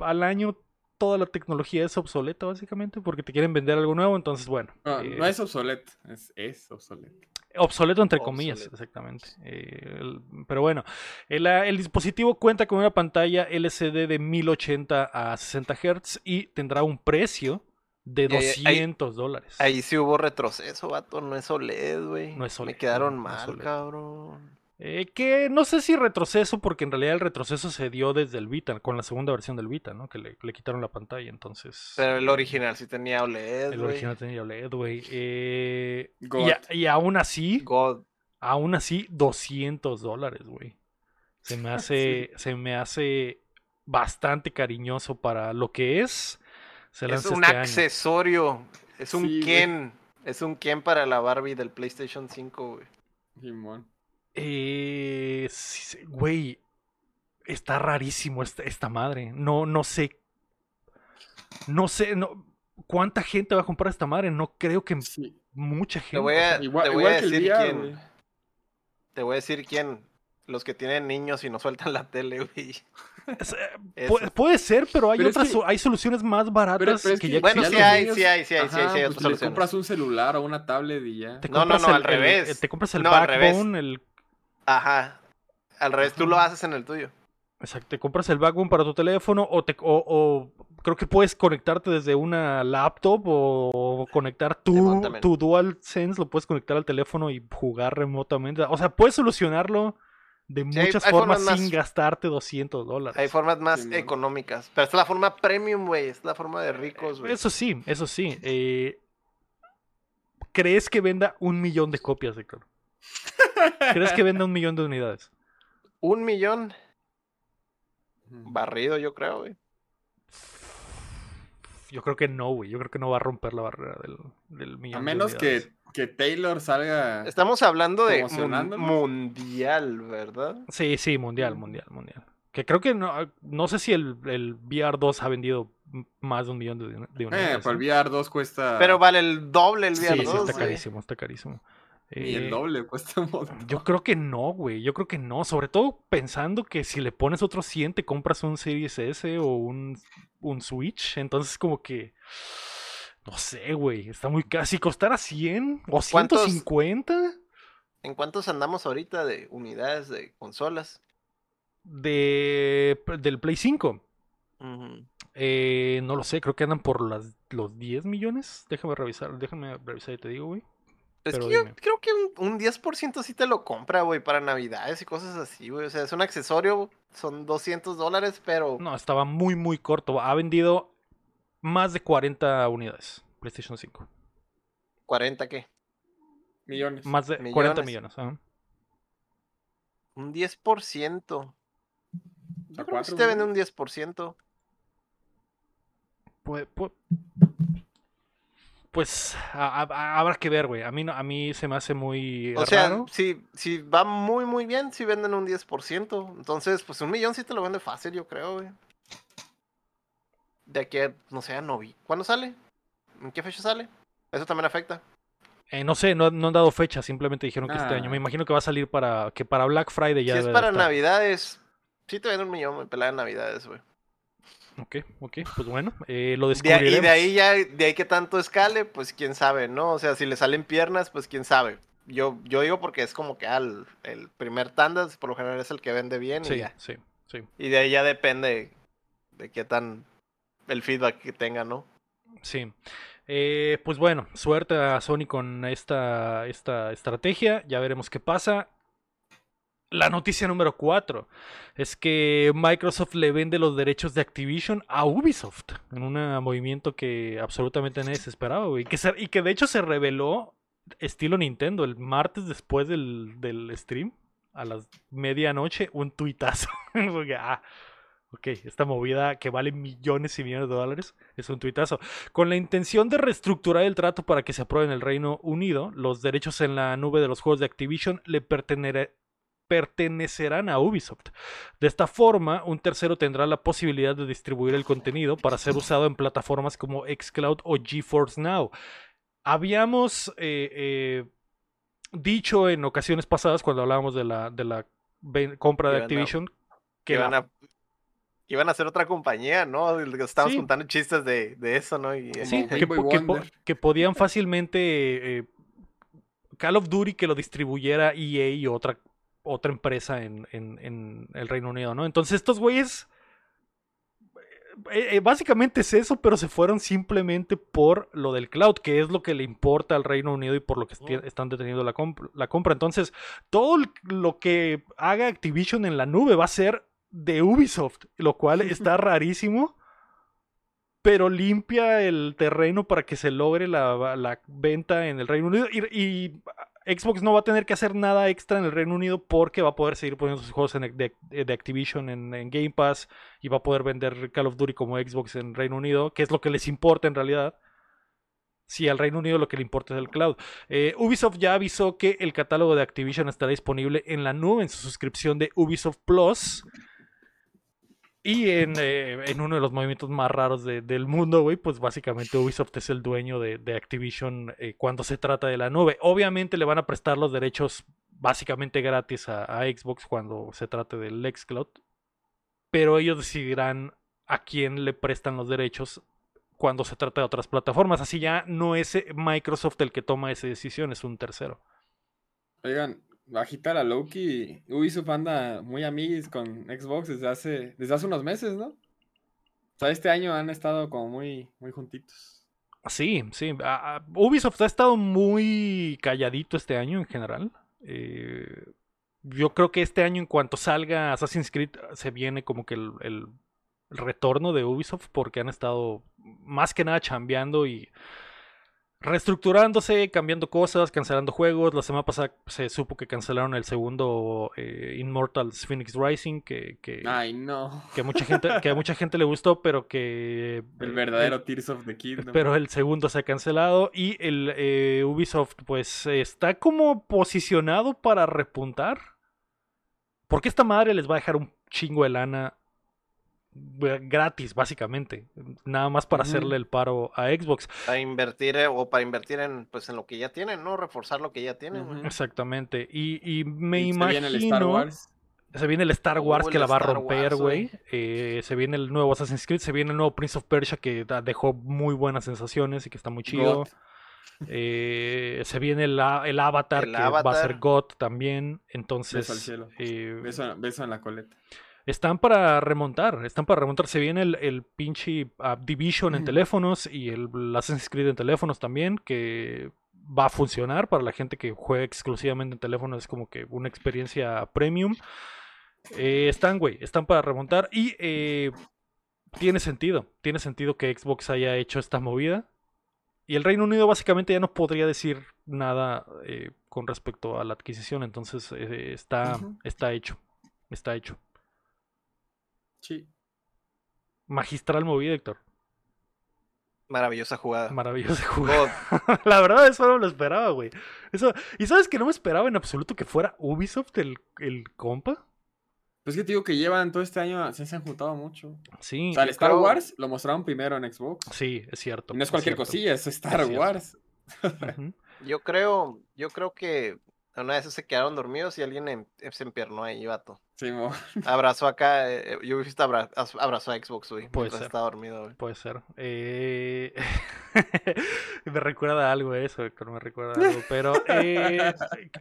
al año toda la tecnología es obsoleta básicamente porque te quieren vender algo nuevo entonces bueno No, eh, no es obsoleto, es, es obsoleto. Obsoleto entre comillas, Obsoleto. exactamente. Eh, el- pero bueno, el, ah, el dispositivo cuenta con una pantalla LCD de 1080 a 60 Hz y tendrá un precio de Y ahí- ahí- 200 dólares. Ahí sí hubo retroceso, vato, no es OLED, güey. No es OLED, Me quedaron no mal, cabrón. Eh, que no sé si retroceso, porque en realidad el retroceso se dio desde el Vita, con la segunda versión del Vita, ¿no? Que le, le quitaron la pantalla, entonces... Pero el original sí tenía OLED, El original tenía OLED, güey. Eh, y, aún así... God. Aún así, 200 dólares, güey. Se me hace, se me hace bastante cariñoso para lo que es. Se Es un este año. accesorio. Es un Sí. Ken. Es un Ken para la Barbie del PlayStation 5, güey. Simón. Eh, güey, está rarísimo esta, esta madre. No, no sé. No sé, no. ¿Cuánta gente va a comprar esta madre? No creo que Sí. mucha gente. Te voy a, Igual- te voy igual a el decir VR, quién. güey. Te voy a decir quién. Los que tienen niños y no sueltan la tele, güey. Eh, pu- puede ser, pero hay Pero es otras, que- hay soluciones más baratas Pero, pero es que que ya Bueno, sí hay, niños- sí hay, sí hay, sí hay, sí hay pues otras soluciones. compras un celular o una tablet y ya. Te No, no, no, el- al el- revés. te compras el No, al revés. backbone, el Ajá. Al revés, tú lo haces en el tuyo. Exacto, te compras el backbone para tu teléfono o, te, o, o creo que puedes conectarte desde una laptop o conectar tu, tu DualSense, lo puedes conectar al teléfono y jugar remotamente. O sea, puedes solucionarlo de Sí, muchas hay formas formas sin más- gastarte 200 dólares. Hay formas más económicas. Pero esta es la forma premium, güey. Es la forma de ricos, güey. Eso sí, eso sí. eh, ¿Crees que venda un millón de copias, Héctor? ¿Crees que venda un millón de unidades? Un millón barrido, yo creo, güey. Yo creo que no, güey. Yo creo que no va a romper la barrera del, del millón A de menos unidades. que, que Taylor salga. Estamos hablando de mundial, ¿verdad? Sí, sí, mundial, mundial, mundial. Que creo que no, no sé si el, el VR 2 ha vendido más de un millón de, de Eh, unidades. para el ¿no? VR 2 cuesta. Pero vale el doble el sí, VR2, sí, está güey. carísimo, está carísimo. Y el Eh, doble cuesta un montón. Yo creo que no, güey. Yo creo que no. Sobre todo pensando que si le pones otro 100 te compras un Series S o un, un Switch. Entonces como que... No sé, güey. Está muy caro. Si costara 100 o ¿Cuántos? 150 ¿En cuántos andamos ahorita de unidades de consolas? de, del Play 5. Ujú. Eh, no lo sé, creo que andan por las, los 10 millones. Déjame revisar, déjame revisar y te digo, güey. Es Pero que yo dime. creo que un, un 10% sí te lo compra, güey, para navidades y cosas así, güey. O sea, es un accesorio, son 200 dólares, pero No, estaba muy, muy corto. Ha vendido más de 40 unidades. PlayStation 5. 40 qué? Millones. Más de 40 Millones. millones. ajá. Un 10%. A Yo creo que cuatro sí te vende un millones. 10%. Pues, pues, pues, a- a- habrá que ver, güey. A mí, no- a mí se me hace muy O sea, si, si va muy, muy bien, si venden un 10%. Entonces, pues un millón sí te lo vende fácil, yo creo, güey. De aquí a, no sé, a novi. ¿Cuándo sale? ¿En qué fecha sale? Eso también afecta. Eh, no sé, no, no han dado fecha, simplemente dijeron que este año. Ah. Me imagino que va a salir para que para Black Friday ya si es para estar. navidades, sí te vende un millón, güey, pelada de navidades, güey. Ok, ok, pues bueno, eh, lo De- descubriremos. y de ahí ya, de ahí que tanto escale, pues quién sabe, ¿no? O sea, si le salen piernas, pues quién sabe. Yo, yo digo porque es como que al el primer tanda, por lo general es el que vende bien y Sí, ya. sí, sí. Y de ahí ya depende de qué tan el feedback que tenga, ¿no? Sí. Eh, pues bueno, suerte a Sony con esta, esta estrategia. Ya veremos qué pasa. La noticia número 4 es que Microsoft le vende los derechos de Activision a Ubisoft en un movimiento que absolutamente nadie se esperaba, güey. Que y que de hecho se reveló estilo Nintendo el martes después del, del stream, a las medianoche, un tuitazo. Ah, ok, esta movida que vale millones y millones de dólares es un tuitazo. Con la intención de reestructurar el trato para que se apruebe en el Reino Unido, los derechos en la nube de los juegos de Activision le pertenere- pertenecerán a Ubisoft. De esta forma, un tercero tendrá la posibilidad de distribuir el contenido para ser usado en plataformas como Xcloud o GeForce Now. Habíamos eh, eh, dicho en ocasiones pasadas, cuando hablábamos de la, de la ven- compra de a- Activision, Que iban la- a, iban a hacer otra compañía, ¿no? Estábamos Sí. contando chistes de, de eso, ¿no? Y, Sí, que podían fácilmente eh, Call of Duty que lo distribuyera EA y otra, otra empresa en, en- en el Reino Unido, ¿no? Entonces estos güeyes eh, eh, básicamente es eso, pero se fueron simplemente por lo del cloud, que es lo que le importa al Reino Unido y por lo que están deteniendo la, comp- la compra. Entonces, todo lo que haga Activision en la nube va a ser de Ubisoft, lo cual está rarísimo, pero limpia el terreno para que se logre la, la venta en el Reino Unido. Y, y Xbox no va a tener que hacer nada extra en el Reino Unido porque va a poder seguir poniendo sus juegos en- de, de Activision en, en Game Pass y va a poder vender Call of Duty como Xbox en Reino Unido, que es lo que les importa en realidad. Si al Reino Unido lo que le importa es el cloud. Eh, Ubisoft ya avisó que el catálogo de Activision estará disponible en la nube en su suscripción de Ubisoft Plus. Y en, eh, en uno de los movimientos más raros de- del mundo, güey, pues básicamente Ubisoft es el dueño de, de Activision eh, cuando se trata de la nube. Obviamente le van a prestar los derechos básicamente gratis a, a Xbox cuando se trate del Xcloud. Pero ellos decidirán a quién le prestan los derechos cuando se trata de otras plataformas. Así ya no es eh, Microsoft el que toma esa decisión, es un tercero. Oigan, bajita la Loki. Ubisoft anda muy amiguis con Xbox desde hace, desde hace unos meses, ¿no? O sea, este año han estado como muy, muy juntitos. Sí, sí. a- a- Ubisoft ha estado muy calladito este año en general. Eh, yo creo que este año, en cuanto salga Assassin's Creed, se viene como que el, el retorno de Ubisoft porque han estado más que nada chambeando y reestructurándose, cambiando cosas, cancelando juegos. La semana pasada se supo que cancelaron el segundo eh, Immortals Phoenix Rising, que, que, Ay, no. que a mucha gente, que a mucha gente le gustó, pero que El eh, verdadero Tears of the Kingdom. pero el segundo se ha cancelado y el eh, Ubisoft pues está como posicionado para repuntar. Porque esta madre les va a dejar un chingo de lana gratis, básicamente. Nada más para hacerle el paro a Xbox. Para invertir eh, o para invertir en pues en lo que ya tienen, ¿no? Reforzar lo que ya tienen, güey. Ujú. Exactamente. Y, y me Y se viene el Star imagino... Wars. Se viene el Star Wars que el la va a romper, güey. Eh, se viene el nuevo Assassin's Creed, se viene el nuevo Prince of Persia que dejó muy buenas sensaciones y que está muy chido. Eh, se viene el, el Avatar El que va a ser. God también. Entonces, Beso al cielo. eh, Beso, beso en la coleta. Están para remontar. Están para remontar. Se viene el, el pinche ah, Division en teléfonos y el Assassin's Creed en teléfonos también. Que va a funcionar para la gente que juega exclusivamente en teléfonos. Es como que una experiencia premium. Eh, están, güey, están para remontar y eh, tiene sentido, tiene sentido que Xbox haya hecho esta movida y el Reino Unido básicamente ya no podría decir nada eh, con respecto a la adquisición, entonces está, está hecho, está hecho. Sí. Magistral movida, Héctor, Maravillosa jugada. maravilloso juego. God. La verdad, eso no lo esperaba, güey. Eso, y sabes que no me esperaba en absoluto que fuera Ubisoft el, el compa. Pues que te digo que llevan todo este año, se han juntado mucho. Sí, O sea, el Star creo- Wars lo mostraron primero en Xbox. sí, es cierto. Y no es cualquier cierto. cosilla, es Star Es. Wars. Yo creo, yo creo que una vez se quedaron dormidos y alguien em- se empiernó ahí, vato. Sí, mo. Abrazó acá, eh, yo Ubisoft abra- abrazó a Xbox, güey. Puede ser. estaba dormido, güey. Puede ser. Eh, me recuerda a algo eso, Héctor, me recuerda a algo. Pero eh,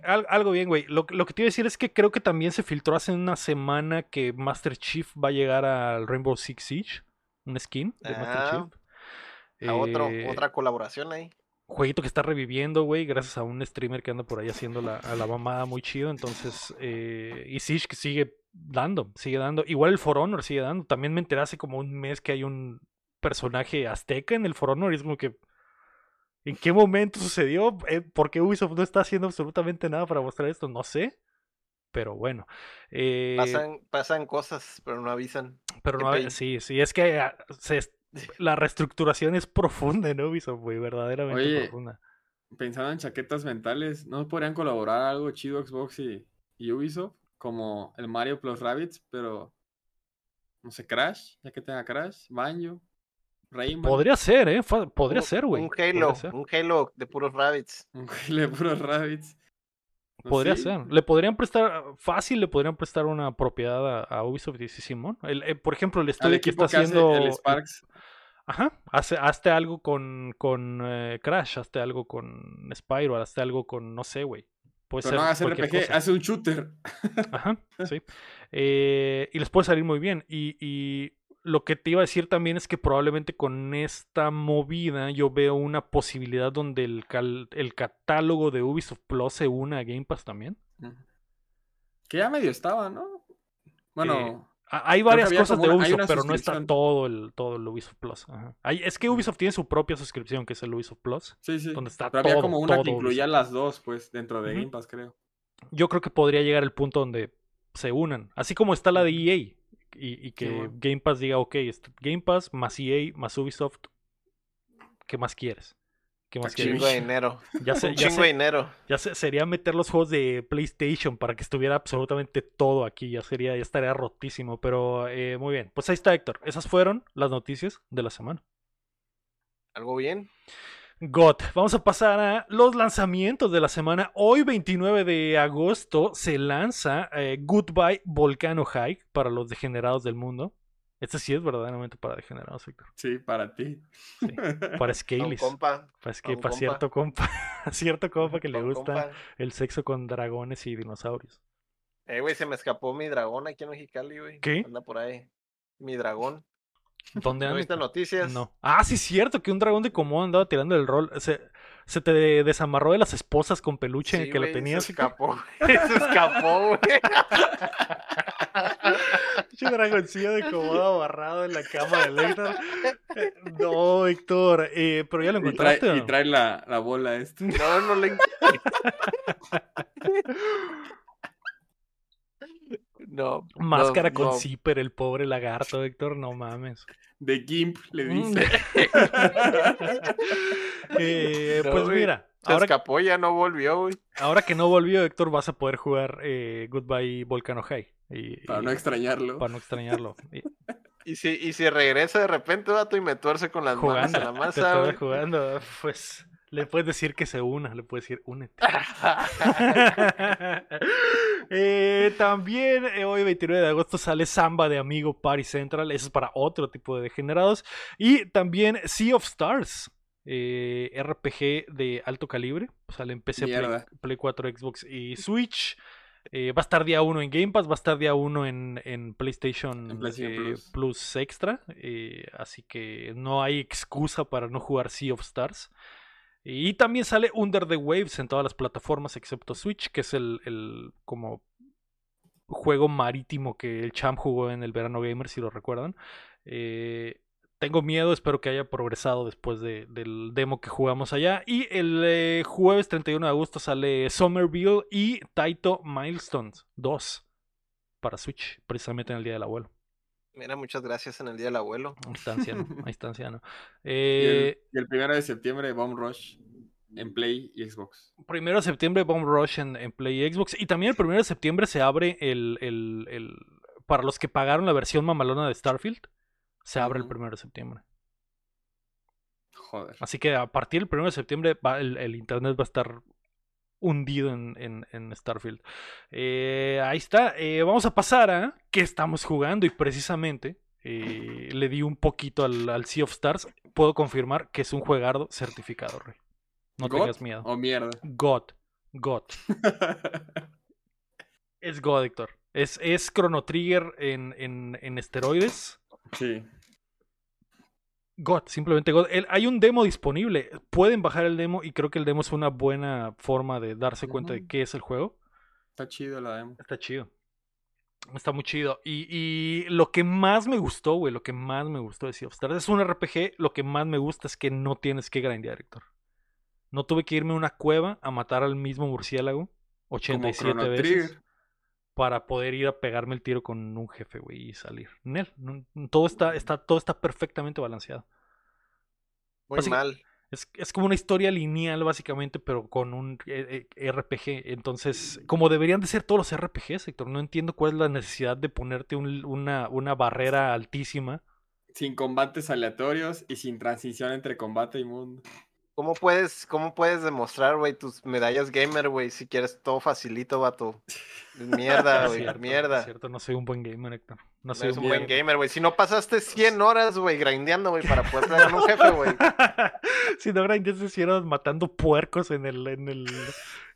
al- algo bien, güey. Lo, lo que te iba a decir es que creo que también se filtró hace una semana que Master Chief va a llegar al Rainbow Six Siege. Un skin de Master Ah, Chief. A otro, Eh, otra colaboración ahí. Jueguito que está reviviendo, güey, gracias a un streamer que anda por ahí haciendo la, a la mamada muy chido. Entonces, eh, y Siege que sigue dando, sigue dando. Igual el For Honor sigue dando. También me enteré hace como un mes que hay un personaje azteca en el For Honor y es como que. ¿En qué momento sucedió? Eh, ¿Por qué Ubisoft no está haciendo absolutamente nada para mostrar esto? No sé. Pero bueno. eh, Pasan, pasan cosas, pero no avisan. pero no, sí, sí, es que ah, se- la reestructuración es profunda en Ubisoft, güey, verdaderamente Oye, profunda. Pensando en chaquetas mentales, ¿no podrían colaborar algo chido Xbox y, y Ubisoft? Como el Mario Plus Rabbids, pero. No sé, Crash, ya que tenga Crash, Banjo, Rayman. Podría ser, ¿eh? Podría Un- ser, güey. Un Halo, un Halo de puros rabbits. Un juego de puros Rabbids. No Podría sé, ser. Le podrían prestar, fácil, le podrían prestar una propiedad a, a Ubisoft y sí, Simón. El, eh, por ejemplo, el estudio que está que hace haciendo. el Sparks. Ajá, hace, hazte algo con, con eh, Crash, hazte algo con Spyro, hazte algo con, no sé, güey. Puede Pero no cualquier RPG, cosa. hace un shooter. Ajá, sí. Eh, y les puede salir muy bien. Y, y lo que te iba a decir también es que probablemente con esta movida yo veo una posibilidad donde el, cal- el catálogo de Ubisoft Plus se una a Game Pass también. Que ya medio estaba, ¿no? Bueno, Eh, Ha- Hay varias había cosas de Ubisoft, pero no está todo el, todo el Ubisoft Plus. Ajá. Hay- es que Ubisoft tiene su propia suscripción, que es el Ubisoft Plus. sí, sí. donde está Pero había todo, como una que incluía Ubisoft. las dos, pues, dentro de. Game Pass, creo. Yo creo que podría llegar el punto donde se unan. Así como está la de EA. Y, y que bueno. Game Pass diga, ok, Game Pass más EA más Ubisoft. ¿Qué más quieres? ¿Qué más quieres? chingo de dinero. Ya, sé, ya, chingo de sé- dinero. ya sé- sería meter los juegos de PlayStation para que estuviera absolutamente todo aquí. Ya sería, ya estaría rotísimo. Pero eh, muy bien. Pues ahí está, Héctor. Esas fueron las noticias de la semana. ¿Algo bien? God. Vamos a pasar a los lanzamientos de la semana. Hoy, 29 de agosto, se lanza eh, Goodbye Volcano High para los degenerados del mundo. Este sí es verdaderamente para degenerados, Héctor. Sí, para ti. Sí. Para Scalis. compa. Para, a Sca- un para compa. cierto compa. cierto compa que le gusta compa. el sexo con dragones y dinosaurios. Eh, güey, se me escapó mi dragón aquí en Mexicali, güey. ¿Qué? Anda por ahí. Mi dragón. ¿Dónde ¿No viste noticias? No. Ah, sí, es cierto que un dragón de Komodo andaba tirando el rol. Se, se te desamarró de las esposas con peluche Sí, que lo tenías. Se escapó. se escapó, güey. Pinche dragoncillo de Komodo amarrado en la cama de Héctor. Eh, No, Héctor. eh, pero ya lo Y trae, encontraste. y trae la, la bola esta. No, no le. No. Máscara no, con no. zipper, el pobre lagarto, Héctor. No mames. De Gimp, le Mm. dice. Eh, No, pues mira, Se ahora, escapó, ya no volvió, güey. ahora que no volvió Héctor, vas a poder jugar eh, Goodbye Volcano High. Y, Para y- no extrañarlo. para no extrañarlo. Y- Y si, y si regresa de repente, vato, y me tuerce con las manos jugando, en la te masa, jugando, pues le puedes decir que se una, le puedes decir únete. Eh, también eh, hoy 29 de agosto sale Samba de Amigo Party Central. Eso es para otro tipo de degenerados. Y también Sea of Stars. eh, RPG de alto calibre. Sale en PC, Play, Mierda. Play 4, Xbox y Switch. Eh, va a estar día 1 en Game Pass, va a estar día 1 en, en PlayStation, En PlayStation eh, Plus. Plus Extra. así que no hay excusa para no jugar Sea of Stars. Y también sale Under the Waves en todas las plataformas excepto Switch, que es el, el como juego marítimo que el Champ jugó en el verano gamer, si lo recuerdan. Eh, tengo miedo, espero que haya progresado después de- del demo que jugamos allá. Y el eh, jueves 31 de agosto sale Somerville y Taito Milestones 2 para Switch, precisamente en el Día del Abuelo. Mira, muchas gracias en el Día del Abuelo. Ahí está anciano, ahí está anciano. Y el, Eh, y el primero de septiembre, Bomb Rush en Play y Xbox. primero de septiembre Bomb Rush en, en Play y Xbox. Y también el primero de septiembre se abre el, el- el- Para los que pagaron la versión mamalona de Starfield, se abre el primero de septiembre. Joder. Así que a partir del primero de septiembre va- el, el internet va a estar hundido en, en- en Starfield. Eh, ahí está. Eh, vamos a pasar a qué estamos jugando y precisamente eh, le di un poquito al, al Sea of Stars. Puedo confirmar que es un juegardo certificado, Rey. No ¿God tengas miedo. O mierda. God. God. Es God, Héctor. Es, es Chrono Trigger en, en, en esteroides. sí. God, simplemente God. El- hay un demo disponible. Pueden bajar el demo y creo que el demo es una buena forma de darse cuenta de qué es el juego. Está chido la demo. Está chido. Está muy chido. Y, y lo que más me gustó, güey, lo que más me gustó de Sea of Stars es un RPG. Lo que más me gusta es que no tienes que grindear, Héctor. No tuve que irme a una cueva a matar al mismo murciélago Como 87 Chrono veces Trigger. Para poder ir a pegarme el tiro con un jefe, güey, y salir. Nel, todo está, está, todo está perfectamente balanceado. Muy Así- mal. Es, es como una historia lineal, básicamente, pero con un eh, eh, RPG. Entonces, como deberían de ser todos los RPGs, Héctor, no entiendo cuál es la necesidad de ponerte un- una, una barrera altísima. Sin combates aleatorios y sin transición entre combate y mundo. ¿Cómo puedes, cómo puedes demostrar, güey, tus medallas gamer, güey, si quieres todo facilito, vato? Mierda, güey, mierda. Es cierto, no soy un buen gamer, Héctor. No No soy un buen gamer, güey. Si no pasaste 100 horas, güey, grindeando, güey, para poder pegar a un jefe, güey. si no grindes hicieron matando puercos en el, en el,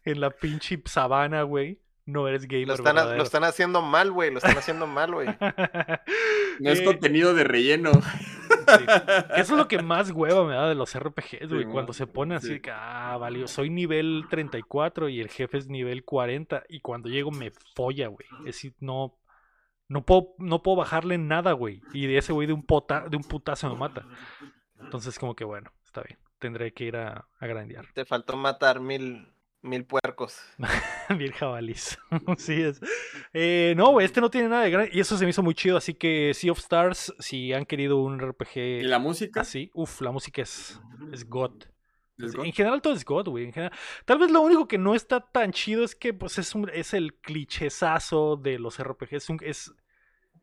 en la pinche sabana, güey. No eres gamer. Lo están, lo están haciendo mal, güey, lo están haciendo mal, güey. No es Eh, contenido de relleno. sí. Eso es lo que más hueva me da de los RPGs, güey. Sí, cuando se pone así, sí. de que, ah, valió, soy nivel 34 y el jefe es nivel 40. Y cuando llego me folla, güey. Es decir, no, no, puedo, no puedo bajarle nada, güey. Y de ese güey de un, pota, de un putazo me mata. Entonces, como que bueno, está bien. Tendré que ir a, a grandear. Te faltó matar mil, mil puercos. Bien jabalís. Así es. Eh, no, güey, este no tiene nada de gran. Y eso se me hizo muy chido. Así que Sea of Stars, si han querido un RPG ¿Y la música? así, uff, la música es, es God. ¿Es God? En general todo es God, güey. en general. Tal vez lo único que no está tan chido es que pues es, un, es el clichezazo de los RPGs. Es, un- es,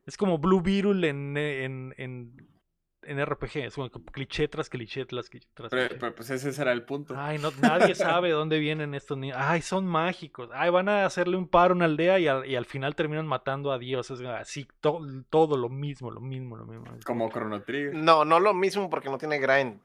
es como Blue Beetle en, en, en, en RPG. Es como cliché tras cliché tras cliché tras Pero, cliché. pero, pues ese será el punto. Ay, no, nadie sabe dónde vienen estos niños. Ay, son mágicos. Ay, van a hacerle un paro a una aldea y al, y al final terminan matando a Dios. Es así, to- todo lo mismo, lo mismo, lo mismo. Como Chrono Trigger. No, no lo mismo porque no tiene grind.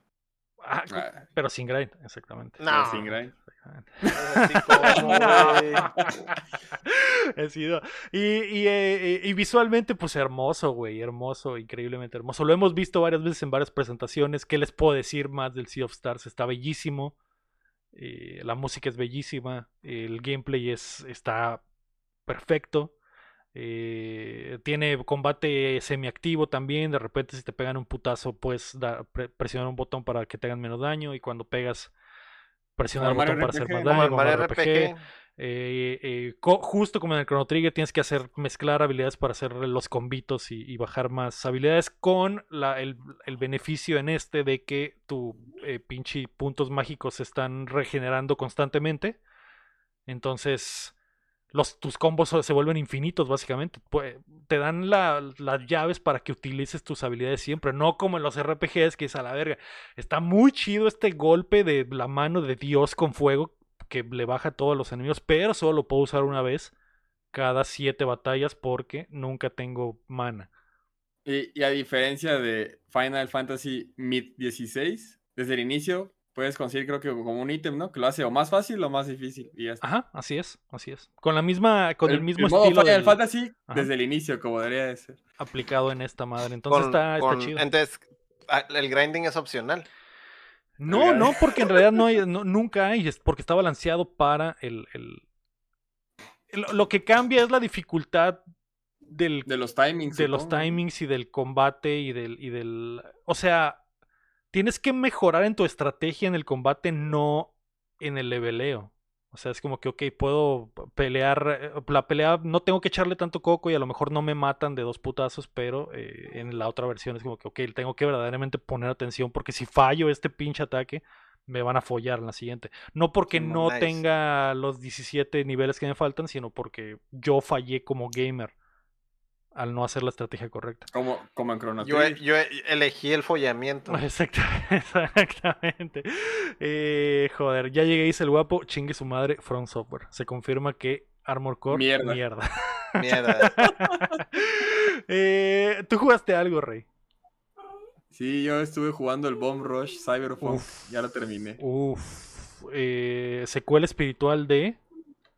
Ah, Ah, pero sin grind, exactamente. No. pero sin grind. Exactamente. Es así como. He sido- Y, y, eh, y visualmente, pues hermoso, güey. Hermoso, increíblemente hermoso. Lo hemos visto varias veces en varias presentaciones. ¿Qué les puedo decir más del Sea of Stars? Está bellísimo. eh, la música es bellísima. El gameplay es, está perfecto. Eh, tiene combate semiactivo también. De repente, si te pegan un putazo, puedes dar- pre- presionar un botón para que te hagan menos daño. Y cuando pegas, presionar Como el botón para hacer más daño. Como el RPG. eh, eh, co- justo como en el Chrono Trigger tienes que hacer mezclar habilidades para hacer los combitos y, y bajar más habilidades con la- el, el beneficio en este de que tu pinche puntos mágicos se están regenerando constantemente entonces los, tus combos se vuelven infinitos básicamente te dan la- las llaves para que utilices tus habilidades siempre no como en los RPGs que es a la verga está muy chido este golpe de la mano de Dios con fuego que le baja a todos los enemigos, pero solo lo puedo usar una vez. cada siete batallas porque nunca tengo mana. Y, y a diferencia de Final Fantasy Mid 16, desde el inicio puedes conseguir creo que como un ítem, ¿no? Que lo hace o más fácil o más difícil. Y ya está. Ajá, así es, así es. Con la misma, con el, mismo modo estilo Final del- Fantasy Ajá. desde el inicio, como debería de ser. aplicado en esta madre. Entonces Con- está, está con- chido. Entonces, ah, el grinding es opcional. No, no, porque en realidad no hay, no- nunca hay, es porque está balanceado para el, el- Lo, que cambia es la dificultad del, De los timings. de los timings y del combate y del, y del... O sea, tienes que mejorar en tu estrategia en el combate, no en el leveleo. O sea, es como que, ok, puedo pelear, eh, la pelea, no tengo que echarle tanto coco y a lo mejor no me matan de dos putazos, pero eh, en la otra versión es como que, ok, tengo que verdaderamente poner atención porque si fallo este pinche ataque, me van a follar en la siguiente. No porque no nice. tenga los 17 niveles que me faltan, sino porque yo fallé como gamer al no hacer la estrategia correcta. Como, como en Chrono Yo, yo elegí el follamiento. Exacta- Exactamente. Eh, joder, ya llegué, dice el guapo, chingue su madre, From Software. Se confirma que Armor Core, Mierda. mierda. Mierda. Eh, ¿Tú jugaste algo, Rey? Sí, yo estuve jugando el Bomb Rush Cyberpunk. Uf. Ya lo terminé. Uf. eh, secuela espiritual de...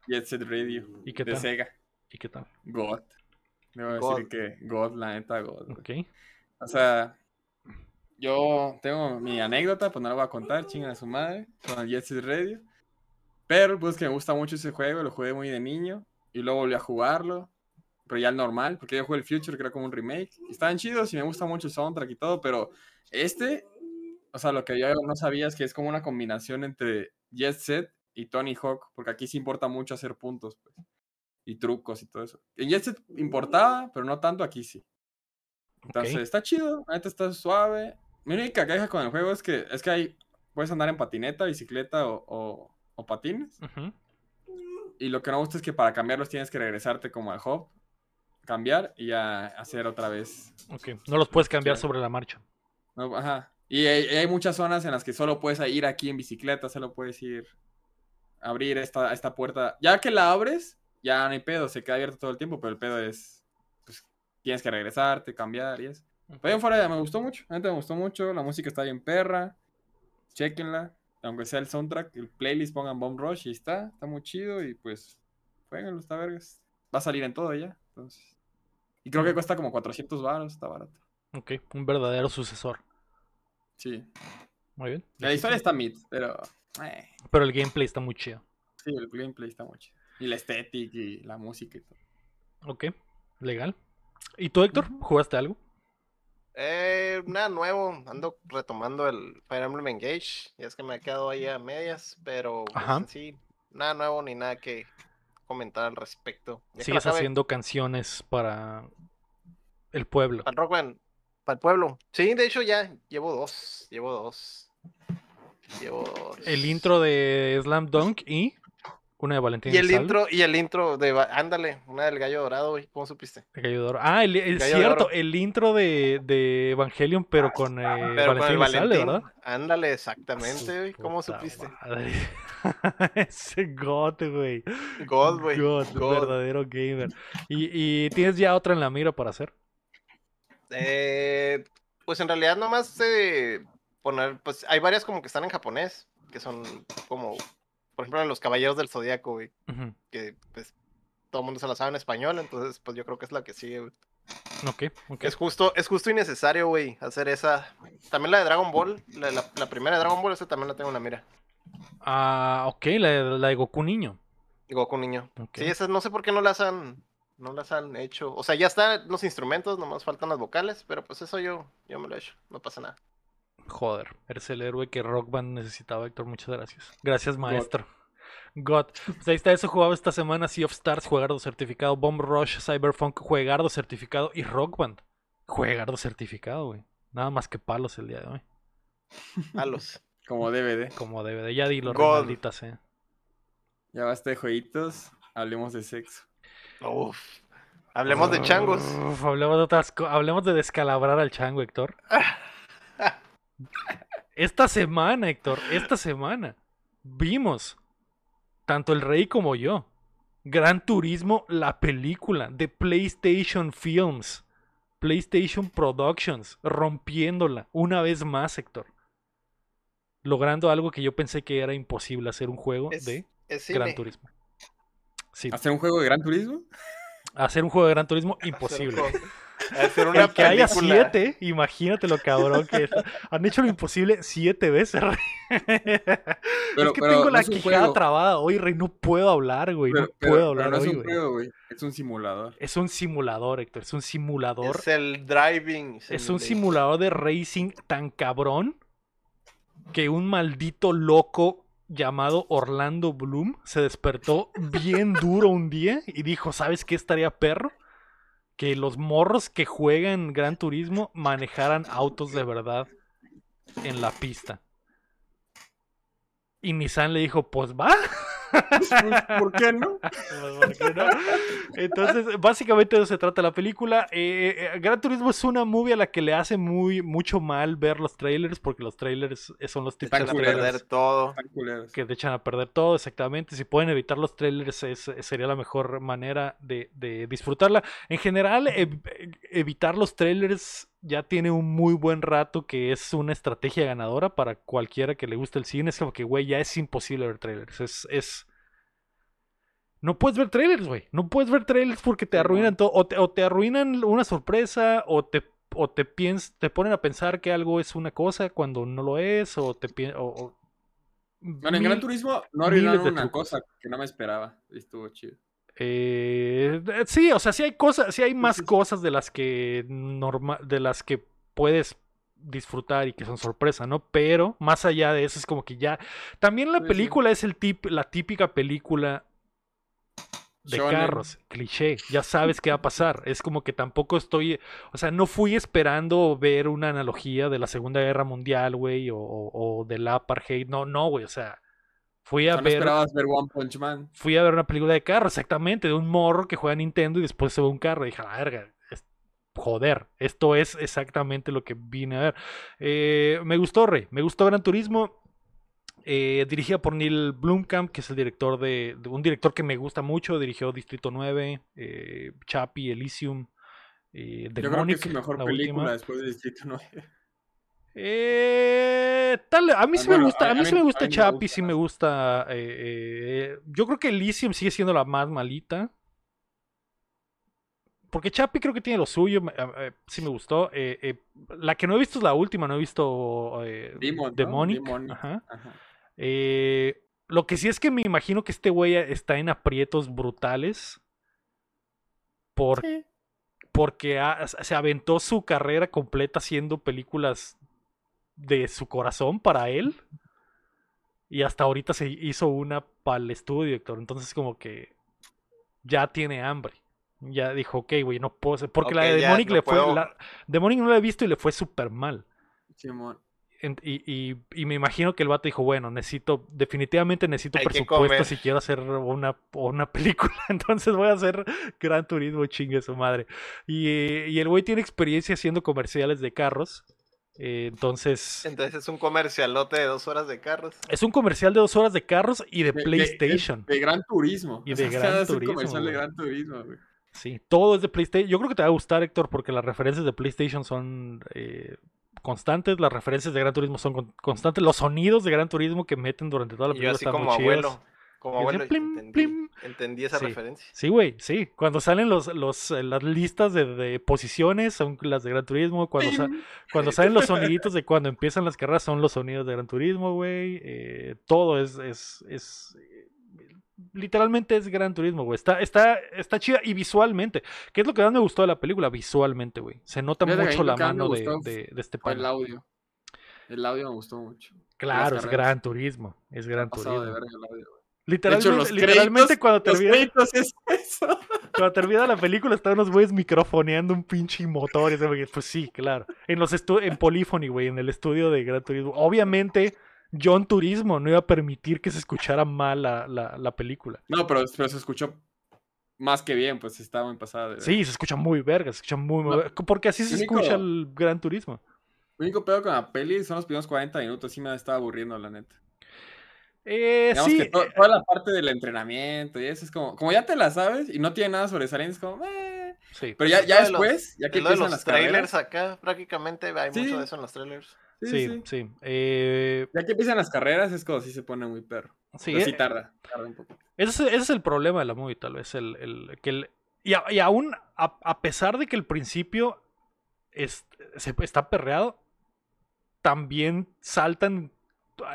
Jet Set Radio. ¿Y qué de? Sega. ¿Y qué tal? God. Debo God. decir que God, la neta, God. güey. Ok. O sea, yo tengo mi anécdota, pues no la voy a contar, chingan a su madre, con el Jet Set Radio. Pero pues que me gusta mucho ese juego, lo jugué muy de niño y luego volví a jugarlo, pero ya el normal, porque yo jugué el Future, que era como un remake. Y estaban chidos y me gusta mucho el soundtrack y todo, pero este, o sea, lo que yo no sabía es que es como una combinación entre Jet Set y Tony Hawk, porque aquí sí importa mucho hacer puntos, pues, y trucos y todo eso. En Jet Set importaba, pero no tanto aquí sí. Entonces, está chido, neta está suave. Mi única queja con el juego es que es que hay puedes andar en patineta, bicicleta o, o- o patines. Y lo que no gusta es que para cambiarlos tienes que regresarte como al hub, cambiar y ya hacer otra vez. Ok. No los puedes cambiar Sí. sobre la marcha. No, ajá. Y hay, hay muchas zonas en las que solo puedes ir aquí en bicicleta, solo puedes ir abrir esta, esta puerta. Ya que la abres, ya no hay pedo, se queda abierto todo el tiempo, pero el pedo es, pues, tienes que regresarte, cambiar y eso. Pero ahí en fuera me gustó mucho, neta me gustó mucho, la música está bien perra, chequenla, aunque sea el soundtrack, el playlist pongan Bomb Rush y está, está muy chido y pues, jueguenlo, está vergas. Va a salir en todo ya, entonces. Y creo que cuesta como 400 baros, está barato. Ok. Un verdadero sucesor. Sí. Muy bien. La historia está mid, pero. eh, Pero el gameplay está muy chido. sí, el gameplay está muy chido. Y la estética y la música y todo. Ok. Legal. ¿Y tú, Héctor? ¿Jugaste algo? Eh, nada nuevo, ando retomando el Fire Emblem Engage, ya es que me ha quedado ahí a medias, pero pues, sí, nada nuevo ni nada que comentar al respecto. Ya Sigues haciendo canciones para el pueblo. Para el Rock Band, para el pueblo. Sí, de hecho ya llevo dos, llevo dos. Llevo dos. El intro de Slam Dunk y una de Valentín Y el Elizalde, intro, y el intro de, ándale, una del gallo dorado, güey, ¿cómo supiste? de Gallo de Oro. Ah, el, Gallo cierto, el intro de, de Evangelion, pero con eh, Pero con Valentín el Elizalde, Valentín, ¿verdad? ándale, exactamente, Su güey, ¿cómo supiste? Ese God, güey. God, güey, God, God. verdadero gamer. ¿Y, y tienes ya otra en la mira para hacer? Eh, pues en realidad nomás eh, poner, pues hay varias como que están en japonés, que son como, por ejemplo, los Caballeros del Zodíaco, güey, que pues todo el mundo se la sabe en español, entonces pues yo creo que es la que sigue, güey. Ok, ok. Es justo, es justo y necesario, güey, hacer esa. También la de Dragon Ball, la, la- la primera de Dragon Ball, esa también la tengo en la mira. Ah, ok, la, la de Goku niño. Goku niño. Sí, esas no sé por qué no las han, no las han hecho. O sea, ya están los instrumentos, nomás faltan las vocales, pero pues eso yo, yo me lo he hecho, no pasa nada. Joder, eres el héroe que Rock Band necesitaba, Héctor. Muchas gracias. Gracias, maestro. God. Pues ahí está, eso jugado esta semana. Sea of Stars, juegardo certificado. Bomb Rush, Cyberpunk, juegardo certificado. Y Rock Band, juegardo certificado, güey. Nada más que palos el día de hoy. Palos. Como DVD. Como debe de. Ya dilo, God. maldita sea. Ya basta de jueguitos, hablemos de sexo. Uf. Hablemos de changos. Uf, hablemos de otras co- Hablemos de descalabrar al chango, Héctor. Esta semana, Héctor, esta semana vimos, tanto el rey como yo, Gran Turismo, la película de PlayStation Films, PlayStation Productions, rompiéndola una vez más, Héctor. Logrando algo que yo pensé que era imposible hacer un juego Es- de Es Gran. Turismo. Sí, ¿Hacer un juego de Gran Turismo? hacer un juego de Gran Turismo, Hacer imposible. Un juego- Hacer una El que haya siete, imagínate lo cabrón que es. Han hecho lo imposible siete veces. Rey. Pero- es que pero tengo no la es un quijada juego. trabada hoy, Rey. No puedo hablar, güey. Pero, no pero- puedo pero hablar no es hoy, un güey. juego, güey. Es un simulador. Es un simulador, Héctor. Es un simulador. Es el driving. Es un simulador de racing tan cabrón que un maldito loco llamado Orlando Bloom se despertó bien duro un día y dijo, ¿sabes qué estaría perro? Que los morros que juegan Gran Turismo manejaran autos de verdad en la pista. Y Nissan le dijo, pues va. Pues, ¿Por qué no? Pues, ¿por qué no? Entonces, básicamente de eso se trata la película. Eh, eh, Gran Turismo es una movie a la que le hace muy mucho mal ver los trailers, porque los trailers eh, son los Te típicos echan a perder todo. Que te echan a perder todo, exactamente. Si pueden evitar los trailers, es- sería la mejor manera de, de disfrutarla. En general, ev- evitar los trailers ya tiene un muy buen rato que es una estrategia ganadora para cualquiera que le guste el cine. Es como que, güey, ya es imposible ver trailers. Es. es... No puedes ver trailers, güey. No puedes ver trailers porque te arruinan todo. O te, o te arruinan una sorpresa, o te, o te, piens- te ponen a pensar que algo es una cosa cuando no lo es, o te o- o- Bueno, en Gran Turismo no arruinaron una cosa que no me esperaba. Estuvo chido. Eh, eh, sí, o sea, sí hay cosas, sí hay más cosas de las que norma- de las que puedes disfrutar y que son sorpresa, ¿no? Pero más allá de eso es como que ya también la Sí, sí. película es el tip, la típica película de Shonen. carros, cliché, ya sabes qué va a pasar. Es como que tampoco estoy, o sea, no fui esperando ver una analogía de la Segunda Guerra Mundial, güey, o, o, o del apartheid. No, no, güey, o sea, fui a no ver esperabas ver One Punch Man. fui a ver una película de carro, exactamente, de un morro que juega Nintendo y después se ve un carro. Y dije, a la verga, es- joder, esto es exactamente lo que vine a ver. Eh, me gustó, Rey, me gustó Gran Turismo. eh, dirigida por Neil Blomkamp, que es el director de, de un director que me gusta mucho. Dirigió Distrito 9, eh, Chappie, Elysium, eh, Yo creo que es su mejor la película última. después de Distrito 9. Eh, tal, a mí sí me gusta, a- mí sí me gusta gusta sí me gusta. eh, eh, yo creo que Elysium sigue siendo la más malita. Porque Chappie creo que tiene lo suyo, eh, eh, sí me gustó. eh, eh, la que no he visto es la última, no he visto eh, Demon, ¿no? Demonic. Demonic. Ajá. Ajá. Eh, lo que sí es que me imagino que este güey está en aprietos brutales. Por, Sí. porque ha- se aventó su carrera completa haciendo películas de su corazón para él. Y hasta ahorita se hizo una para el estudio, Héctor. Entonces como que ya tiene hambre. Ya dijo, ok, güey, no puedo ser. Porque la de Demonic no le fue... La, Demonic no la he visto y le fue súper mal. Simón. Y, y- y me imagino que el vato dijo, bueno, necesito, definitivamente necesito Hay presupuesto si quiero hacer una, una película. Entonces voy a hacer Gran Turismo, chingue su madre. Y, eh, y el güey tiene experiencia haciendo comerciales de carros. Eh, entonces, Entonces es un comercialote de dos horas de carros. es un comercial de dos horas de carros y de De- de- PlayStation. De, Gran Turismo. Y O de sea, Gran es un Turismo, comercial de. Gran Turismo, güey. Sí, todo es de PlayStation. Yo creo que te va a gustar, Héctor, porque las referencias de PlayStation son eh, constantes. Las referencias de Gran Turismo son con- constantes. Los sonidos de Gran Turismo que meten durante toda la Y yo película así están como muy chidos. abuelo. Como Y plim, entendí, plim. entendí esa Sí. referencia. Sí, güey, sí. Cuando salen los, los, eh, las listas de, de posiciones son las de Gran Turismo. Cuando, sa- cuando salen los soniditos de cuando empiezan las carreras son los sonidos de Gran Turismo, güey. Eh, todo es, es, es eh, literalmente es Gran Turismo, güey. Está, está, está chida y visualmente. ¿Qué es lo que más me gustó de la película? Visualmente, güey. Se nota mucho la mano de, de, de este Fue el audio. El audio me gustó mucho. Claro, es. Gran Turismo. Es Gran Pasado de Turismo. verga el audio, Literalmente, hecho, los literalmente créditos- cuando Los termina, créditos es eso. cuando termina la película están unos güeyes microfoneando un pinche motor. y ese Pues sí, claro. En los en Polyphony, güey, en el estudio de Gran Turismo. Obviamente, John Turismo no iba a permitir que se escuchara mal la, la, la película. No, pero, pero se escuchó más que bien, pues estaba en pasada de. Sí, se escucha muy verga, se escucha muy, muy No, verga, Porque así se único- escucha el Gran Turismo. El único pedo con la peli son los primeros 40 minutos. Sí me estaba aburriendo, la neta. Eh, Digamos sí, que to- toda la parte del entrenamiento y eso es como, como ya te la sabes y no tiene nada sobresaliente, es como, eh. sí. Pero ya, Es ya de los- después, ya que de empiezan los las trailers carreras, acá, prácticamente hay Sí. mucho de eso en los trailers. sí, Sí, sí. sí. Eh, Ya que empiezan las carreras es como si se pone muy perro. sí, Pero sí tarda, tarda un poco. Ese es, ese es el problema de la movie, tal vez. El, el- que el- y, a- y aún, a, a pesar de que el principio es, se- está perreado, también saltan.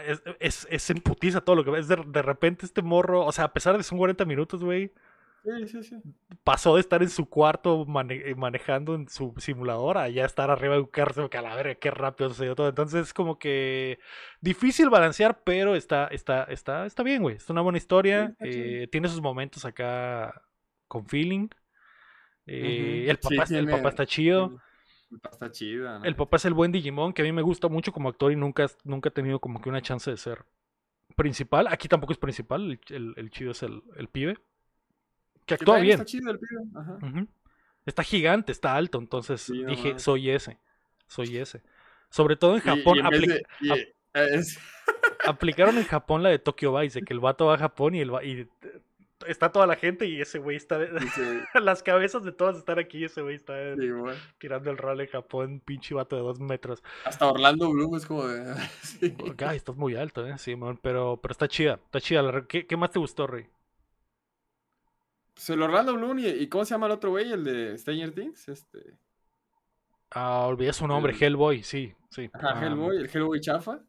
Es, es, es en putiza todo lo que ves. De, de repente, este morro, o sea, a pesar de que son 40 minutos, güey, Sí, sí, sí. pasó de estar en su cuarto mane- eh, manejando en su simulador a ya estar arriba de un carro. la verga, qué rápido sucedió todo. Entonces, es como que difícil balancear, pero está, está, está, está bien, güey. Es una buena historia. Eh, tiene sus momentos acá con feeling. eh, el, papá, Sí, el tiene- papá está chido. El papá Está chida, ¿no? El papá es el buen Digimon, que a mí me gusta mucho como actor y nunca, nunca ha tenido como que una chance de ser principal. Aquí tampoco es principal, el, el- el chido es el, el pibe. Que actúa bien. Está chido el pibe. Ajá. Está gigante, está alto, entonces Sí, no dije, soy ese, soy ese. Sobre todo en Japón, y en vez apli- de- y, ap- es- aplicaron en Japón la de Tokyo Vice, de que el vato va a Japón y, el va- y está toda la gente y ese güey está... Las cabezas de todos están aquí y ese güey está sí, güey. tirando el rol en Japón, pinche vato de dos metros. Hasta Orlando Bloom es como de. Ay, estás muy alto, ¿eh? Sí, man, pero, pero está chida, está chida. ¿Qué, qué más te gustó, Rey? Pues el Orlando Bloom y, y ¿cómo se llama el otro güey? El de Stranger Things. Este. Ah, olvidé su nombre, El- Hellboy, sí, sí. Ajá, Ah, Hellboy, el Hellboy chafa.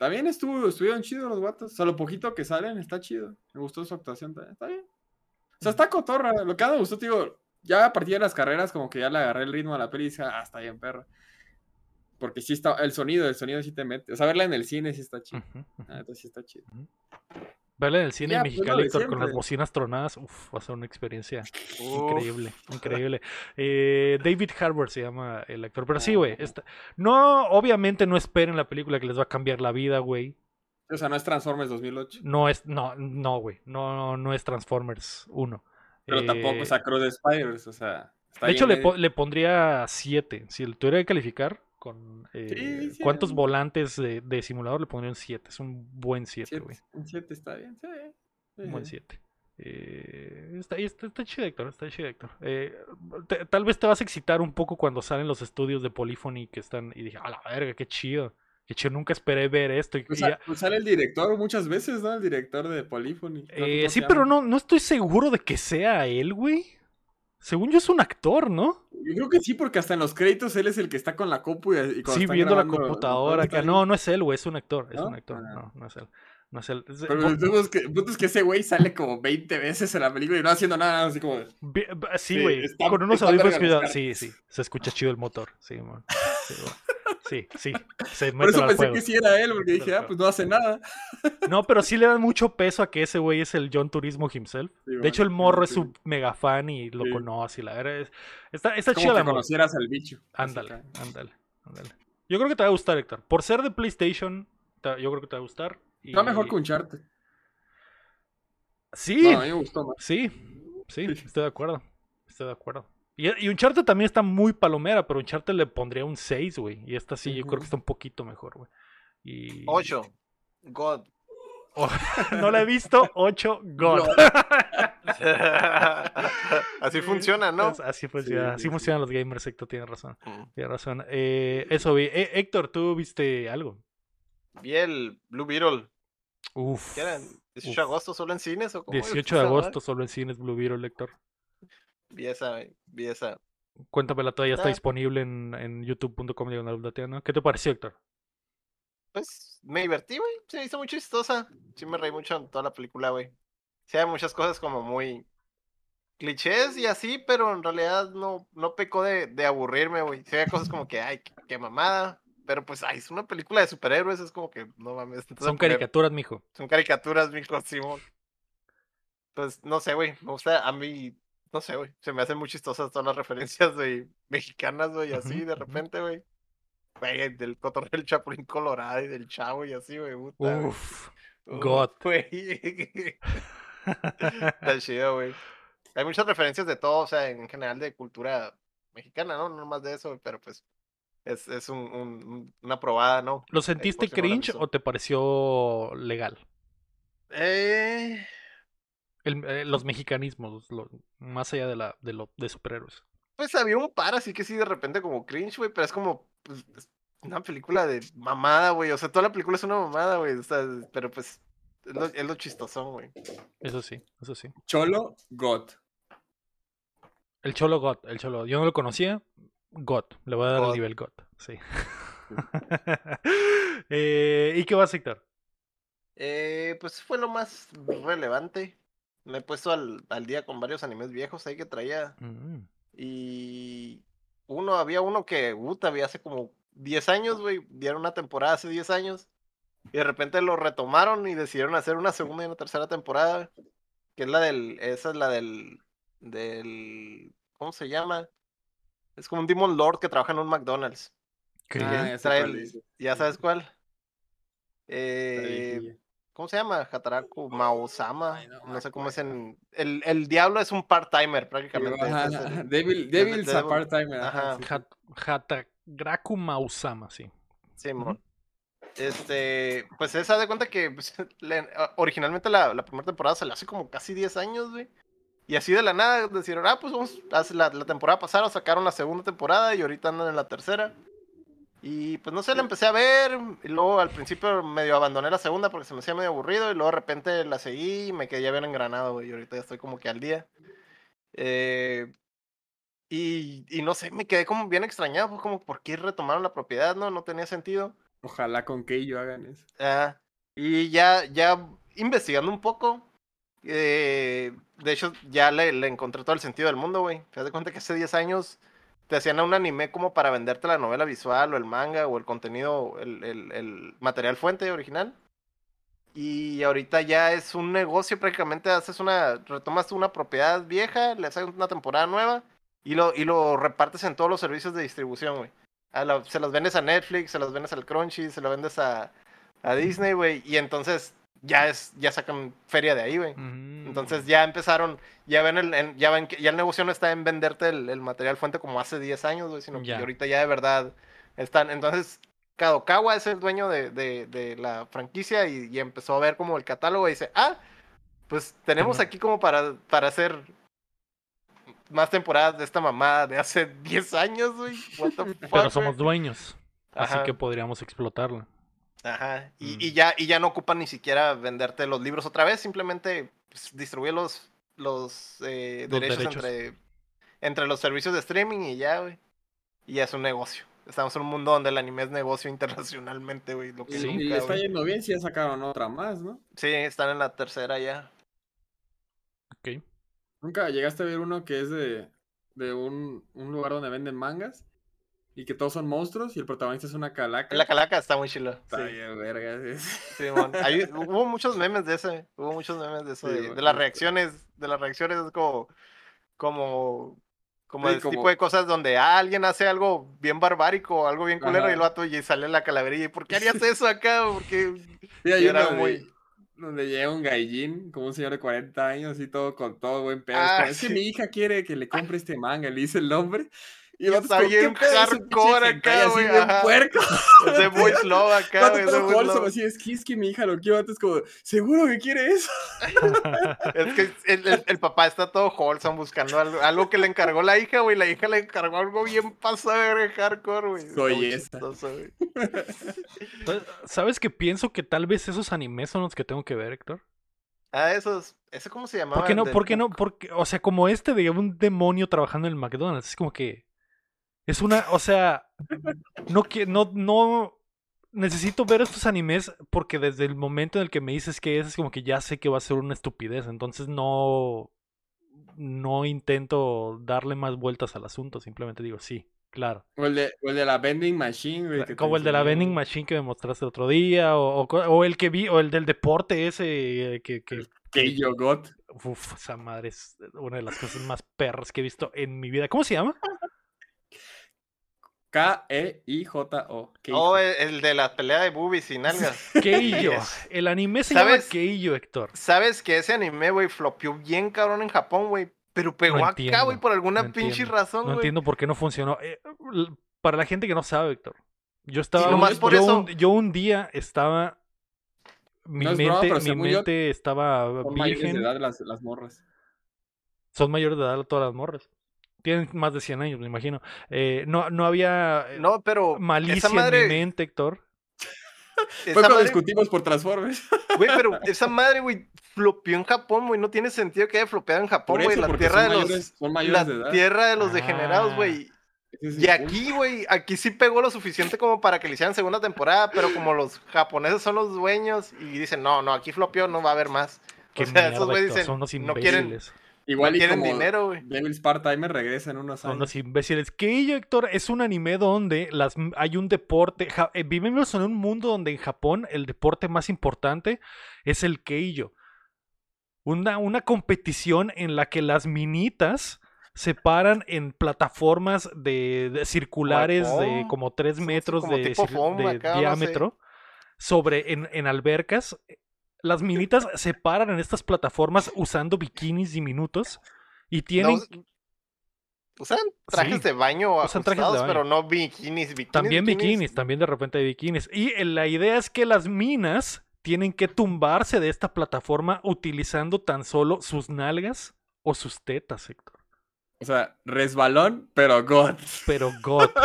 También estuvo, estuvieron chidos los vatos. O sea, lo poquito que salen está chido. Me gustó su actuación también. Está bien. O sea, está cotorra. Lo que más me gustó, te digo, ya a partir de las carreras, como que ya le agarré el ritmo a la peli y dije, ah, está bien, perra. Porque sí está, el sonido, el sonido sí te mete. O sea, verla en el cine sí está chido. Ah, entonces sí está chido. Verla en el cine en pues, Héctor, con las bocinas tronadas, uf, va a ser una experiencia Uf. increíble, increíble. Eh, David Harbour se llama el actor, pero sí, güey, esta- no, obviamente no esperen la película que les va a cambiar la vida, güey. O sea, no es Transformers 2008. No es, no, no, güey, no, no es Transformers 1. Pero tampoco Eh, es Across the Spiders. O sea, está De hecho, le, po- le pondría 7. Si le tuviera que calificar con eh, Sí, sí, cuántos sí. volantes de, de simulador, le pondría un 7. Es un buen 7, Siete, güey. Un 7 está bien. Sí. Un buen sí. 7. Eh, está, está, está chido, Héctor. Está chido, Héctor. Eh, te- tal vez te vas a excitar un poco cuando salen los estudios de Polyphony que están. Y dije, a la verga, qué chido. Qué chido, nunca esperé ver esto. y- Pues, y sa- ya- pues sale el director muchas veces, ¿no? El director de Polyphony. ¿no? Eh, ¿Cómo sí, pero no, no estoy seguro de que sea él, güey. Según yo es un actor, ¿no? Yo creo que sí, porque hasta en los créditos él es el que está con la compu y, Sí, viendo la computadora ahí. No, no es él, güey, es un actor. Es ¿No? un actor. Ah. No, no es él. No es él. Es- Pero el punto es que, el punto es que ese güey sale como 20 veces en la película y no haciendo nada, así como... Sí, Sí, güey. está- con unos audífonos que Sí, sí. Se escucha chido el motor. Sí, man. Sí. Sí, sí. Se Por eso pensé que sí era él, porque dije, ah, pues no hace nada. No, pero sí le dan mucho peso a que ese güey es el John Turismo himself. Sí, De hecho, el morro sí, es su mega fan y lo Sí. conoce. y La verdad es. Está, está Es como la que movie. conocieras al bicho. Ándale, ándale, ándale. Yo creo que te va a gustar, Héctor. Por ser de PlayStation, te- yo creo que te va a gustar. y- Está mejor que Uncharted. Sí, No, a mí me gustó más. sí, sí, estoy de acuerdo. Estoy de acuerdo. Y, y Uncharted también está muy palomera, pero Uncharted le pondría un 6, güey. Y esta sí, yo creo que está un poquito mejor, güey. Y... 8. God. no la he visto, 8, God. Así funciona, ¿no? Es- Así funciona, Sí, así sí, sí. funcionan los gamers, Héctor, tienes razón. Mm. Tienes razón. Eh, eso vi. Eh, Héctor, ¿tú viste algo? Vi el Blue Beetle. Uf. ¿Qué eran? ¿18 de agosto solo en cines o cómo es 18 de agosto, solo en cines Blue Beetle, Héctor. Vi esa, vi esa. Cuéntamela, todavía está Ah. disponible en, en youtube.com Dateano. ¿Qué te pareció, Héctor? Pues me divertí, güey. Se hizo muy chistosa. Sí me reí mucho en toda la película, güey. Sí hay muchas cosas como muy clichés y así, pero en realidad no, no pecó de, de aburrirme, güey. Sí hay cosas como que, ay, qué, qué mamada. Pero pues, ay, es una película de superhéroes, es como que, no mames. Son caricaturas, mijo. Son caricaturas, mijo, Simón. Pues, no sé, güey. Me gusta, a mí, no sé, güey. Se me hacen muy chistosas todas las referencias, güey, mexicanas, güey, así, de repente, güey. Güey, del cotorreo del Chapulín Colorado y del Chavo y así, güey. Uf. God. Güey. Está chido, güey. Hay muchas referencias de todo, o sea, en general de cultura mexicana, ¿no? No más de eso, güey, pero pues es, es un, un- un- una probada, ¿no? ¿Lo sentiste cringe o te pareció legal? Eh, El- eh, los mexicanismos, lo- más allá de, la, de, lo, de superhéroes. pues había un par así que sí de repente como cringe, güey, pero es como pues, es una película de mamada, güey. O sea, toda la película es una mamada, güey. O sea, pero pues es lo, es lo chistosón, güey. Eso sí, eso sí. Cholo, God. El Cholo God, el Cholo. Yo no lo conocía. God. Le voy a dar el nivel God. Sí. Eh, ¿Y qué vas, Héctor? Eh, pues fue lo más relevante. Me he puesto al, al día con varios animes viejos ahí que traía. Mm, Y uno, había uno que, puta, había hace como 10 años, güey. Dieron una temporada hace 10 años. Y de repente lo retomaron y decidieron hacer una segunda y una tercera temporada. Que es la del, esa es la del, del, ¿cómo se llama? Es como un Demon Lord que trabaja en un McDonald's. ¿qué? Ah, ya Trae el-. ¿Ya sabes cuál? Eh. ¿Cómo se llama? Hataraku Maosama. No sé cómo es en. El, el diablo es un part-timer prácticamente. Ajá, es el- Devil, de- Devil's de- a part-time. Ajá. Sí, sí. Hat- Hatagraku Mausama, sí. Simón. Este, pues esa de cuenta que pues, le- a- originalmente la, la primera temporada se le hace como casi 10 años, güey. Y así de la nada decidieron, ah, pues vamos, hace la, la temporada pasada sacaron la segunda temporada y ahorita andan en la tercera. Y pues no sé, la empecé a ver, y luego al principio medio abandoné la segunda porque se me hacía medio aburrido y luego de repente la seguí y me quedé bien engranado, güey, y ahorita ya estoy como que al día. Eh, y, y no sé, me quedé como bien extrañado, pues como, ¿por qué retomaron la propiedad? No, no tenía sentido. Ojalá con Keijo hagan eso. Ah, y ya, ya investigando un poco, eh, de hecho ya le, le encontré todo el sentido del mundo, güey. Te das cuenta que hace 10 años te hacían un anime como para venderte la novela visual o el manga o el contenido, el, el- material fuente original. Y ahorita ya es un negocio, prácticamente haces una, retomas una propiedad vieja, le haces una temporada nueva y lo, y lo repartes en todos los servicios de distribución, güey. Se los vendes a Netflix, se los vendes al Crunchy, se lo vendes a, a Disney, güey. Y entonces ya es, ya sacan feria de ahí, güey. Mm. Entonces ya empezaron, ya ven el, ya ven que ya el negocio no está en venderte el, el material fuente como hace 10 años, güey, sino que ahorita ya de verdad están. Entonces, Kadokawa es el dueño de, de, de la franquicia y, y empezó a ver como el catálogo y dice, ah, pues tenemos aquí como para, para hacer más temporadas de esta mamada de hace 10 años, güey. What the fuck, Pero somos dueños, así que podríamos explotarla. Ajá, y, Mm. y ya, y ya no ocupan ni siquiera venderte los libros otra vez, simplemente pues, distribuye los, los, eh, Los derechos, derechos. Entre, entre los servicios de streaming y ya, güey. Y ya es un negocio. Estamos en un mundo donde el anime es negocio internacionalmente, güey. Lo que Y, Sí. y nunca, le está güey. yendo bien si ya sacaron otra más, ¿no? Sí, están en la tercera ya. Ok. Nunca llegaste a ver uno que es de, de un, un lugar donde venden mangas y que todos son monstruos y el protagonista es una calaca. La calaca está muy chila. Está Sí, bien, verga. sí. Simón. Ahí hubo muchos memes de ese. Hubo muchos memes de eso. Sí, de, las reacciones. De las reacciones es como. Como. Como como- tipo de cosas donde ah, alguien hace algo bien barbárico, algo bien culero, Ajá. y el vato y sale la calaverilla. ¿Y por qué harías eso acá? Porque. Sí, hay Y era uno muy- donde, donde llega un gallín, como un señor de 40 años, y todo con todo buen pedo. Ah, es, es que mi hija quiere que le compre este manga, le dice el nombre. Y el está bien ¿qué hardcore acá, así güey, puerco. Ese voice love acá, güey. ese así, es que es que mi hija lo quiere. es como, ¿seguro que quiere eso? Es que el, el- el papá está todo wholesome buscando algo, algo que le encargó la hija, güey. La hija le encargó algo bien pasado de hardcore, güey. Muy Joyeza. chistoso. Entonces, ¿Sabes que pienso que tal vez esos animes son los que tengo que ver, Héctor? Ah, esos. ¿Ese cómo se llamaba? ¿Por qué no? ¿Por qué no? Porque, o sea, como este de un demonio trabajando en el McDonald's, es como que es una, o sea, no que no no necesito ver estos animes porque desde el momento en el que me dices que es, es como que ya sé que va a ser una estupidez, entonces no no intento darle más vueltas al asunto, simplemente digo, sí, claro. O el de, o el de la vending machine, güey. que Como el de la vending machine que me mostraste otro día, o, o el que vi, o el del deporte ese eh, que, que, Keijo God. Uf, esa madre es una de las cosas más perras que he visto en mi vida. ¿Cómo se llama? E K-E-I-J-O. Oh, el, el de la pelea de boobies y nalgas. Keijo. Yes. El anime se llama ¿Sabes? Keijo, Héctor. Sabes que ese anime, güey, flopeó bien cabrón en Japón, güey. Pero pegó acá, entiendo, güey, por alguna no pinche entiendo, razón, No entiendo por qué no funcionó. Eh, para la gente que no sabe, Héctor, yo estaba. nomás un, por yo, eso- un, yo un día estaba. Mi No es broma, mente, pero mi yo, mente estaba Son mayores de edad las, las morras. Son mayores de edad todas las morras. Tienen más de 100 años, me imagino. Eh, no, no había eh, No, pero malicia esa en mi madre, mente, Héctor. Fue cuando madre, discutimos por Transformers. güey, pero esa madre, güey, flopeó en Japón, güey, no tiene sentido que haya flopeado en Japón, güey, la tierra son de mayores, los, la mayores de edad. tierra de los degenerados, Ah. güey. Y aquí, güey, aquí sí pegó lo suficiente como para que le hicieran segunda temporada, pero como los japoneses son los dueños y dicen, no, no, aquí flopeó, no va a haber más. Qué o sea, mierda, esos güeyes dicen, no quieren. Igual no y quieren como dinero, güey. Devil's Part-Timer regresa en unos Son años. unos imbéciles. Que Héctor, es un anime donde las, hay un deporte. ja- eh, vivimos en un mundo donde en Japón el deporte más importante es el keijo. Una, una competición en la que las minitas se paran en plataformas de, de circulares de como 3 Sí, sí, metros como de, tipo cir- foam de acá, no sé. diámetro sobre en, en albercas. Las minitas se paran en estas plataformas usando bikinis diminutos y tienen No, usan trajes Sí, de baño usan trajes de baño. pero no bikinis, bikinis. También bikinis, también de repente hay bikinis. Y eh, la idea es que las minas tienen que tumbarse de esta plataforma utilizando tan solo sus nalgas o sus tetas, Héctor. O sea, resbalón, pero God. Pero God.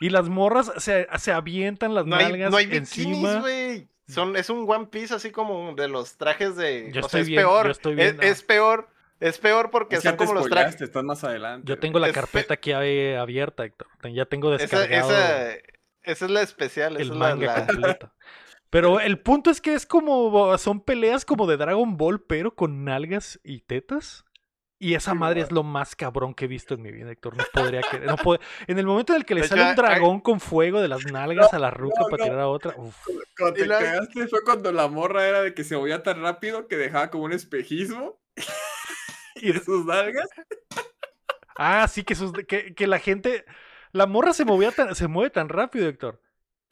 Y las morras se, se avientan las No hay, nalgas no hay bikinis, encima. güey. Son, es un One Piece así como de los trajes de. Yo o sea, estoy es viendo- peor. yo estoy es- viendo. Es, peor. Es peor porque Es que son como los trajes. estás más adelante. Yo tengo la Es fe- carpeta aquí abierta, Héctor. Ya tengo descargado esa, esa es la especial. el esa es la- manga la- completo. Pero el punto es que es como. Son peleas como de Dragon Ball, pero con nalgas y tetas. Y esa madre es lo más cabrón que he visto en mi vida, Héctor. No podría creer. No puede- En el momento en el que le De sale un dragón con fuego de las nalgas a la ruca no, para tirar a otra. uf. Cuando te la- cagaste fue cuando la morra era de que se movía tan rápido que dejaba como un espejismo y de sus nalgas. Ah, sí, que, sus, que, que la gente. La morra se movía tan, se mueve tan rápido, Héctor.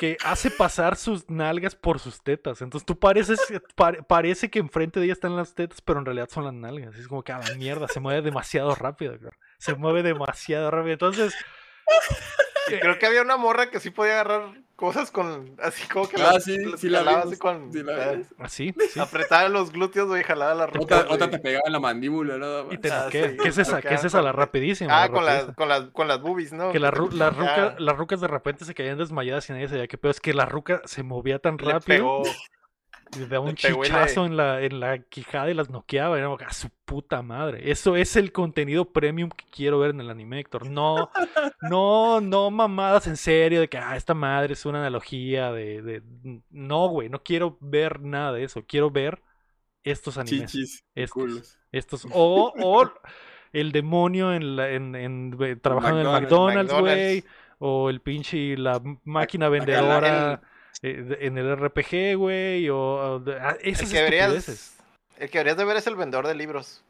Que hace pasar sus nalgas por sus tetas. Entonces tú pareces, pare- parece que enfrente de ella están las tetas, pero en realidad son las nalgas. Es como que a la mierda, se mueve demasiado rápido. Se mueve demasiado rápido. Entonces, creo que había una morra que sí podía agarrar cosas con. Así como que Ah, las- sí, las sí la jalaba vimos, así con. sí la ah, vimos. así, sí. Apretaba los glúteos, güey, jalaba la ropa. Otra, te pegaba en la mandíbula, nada más. Y te Ah, ¿Qué es esa? ¿Qué es esa? La rapidísima. Ah, la con las, con, las, con las boobies, ¿no? Que la ru- las Ya, rucas, las rucas de repente se caían desmayadas y nadie sabía qué pedo. Es que la ruca se movía tan le rápido. pegó. Y le daba un chichazo en la, en la quijada y las noqueaba. Era a su puta madre. Eso es el contenido premium que quiero ver en el anime, Héctor. No, no, no mamadas en serio de que ah, esta madre es una analogía de. de- No, güey, no quiero ver nada de eso. Quiero ver estos animes. Chichis, Estos. culos. Estos. O, o el demonio en, la, en, en- trabajando en el McDonald's, güey. O el pinche la máquina Acá vendedora eh, en el RPG, güey. O, o ah, El esas que, deberías, el que deberías de ver es el vendedor de libros.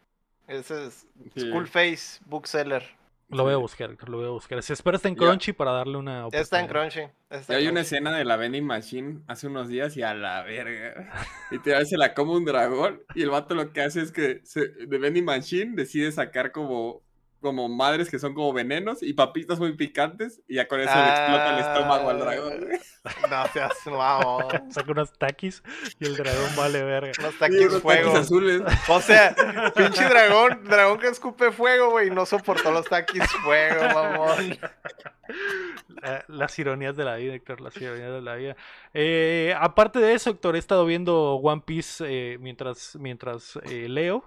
Ese es Sí. Skullface Bookseller. Lo voy a buscar, lo voy a buscar. Se espera está en. Crunchy para darle una Ya está en oportunidad. Crunchy. está Y hay una escena de la vending machine hace unos días y a la verga. Y te se la come un dragón y el vato lo que hace es que se- de vending machine decide sacar como, como madres que son como venenos y papitas muy picantes y ya con eso le explota el estómago al dragón. güey. No seas mamón. Saca unos taquis y el dragón vale verga. Unos Sí, taquis unos fuego. taquis azules. O sea, pinche dragón, dragón que escupe fuego, güey, no soportó los taquis fuego, mamón. La- las ironías de la vida, Héctor, las ironías de la vida. Eh, aparte de eso, Héctor, he estado viendo One Piece eh, mientras, mientras eh, leo.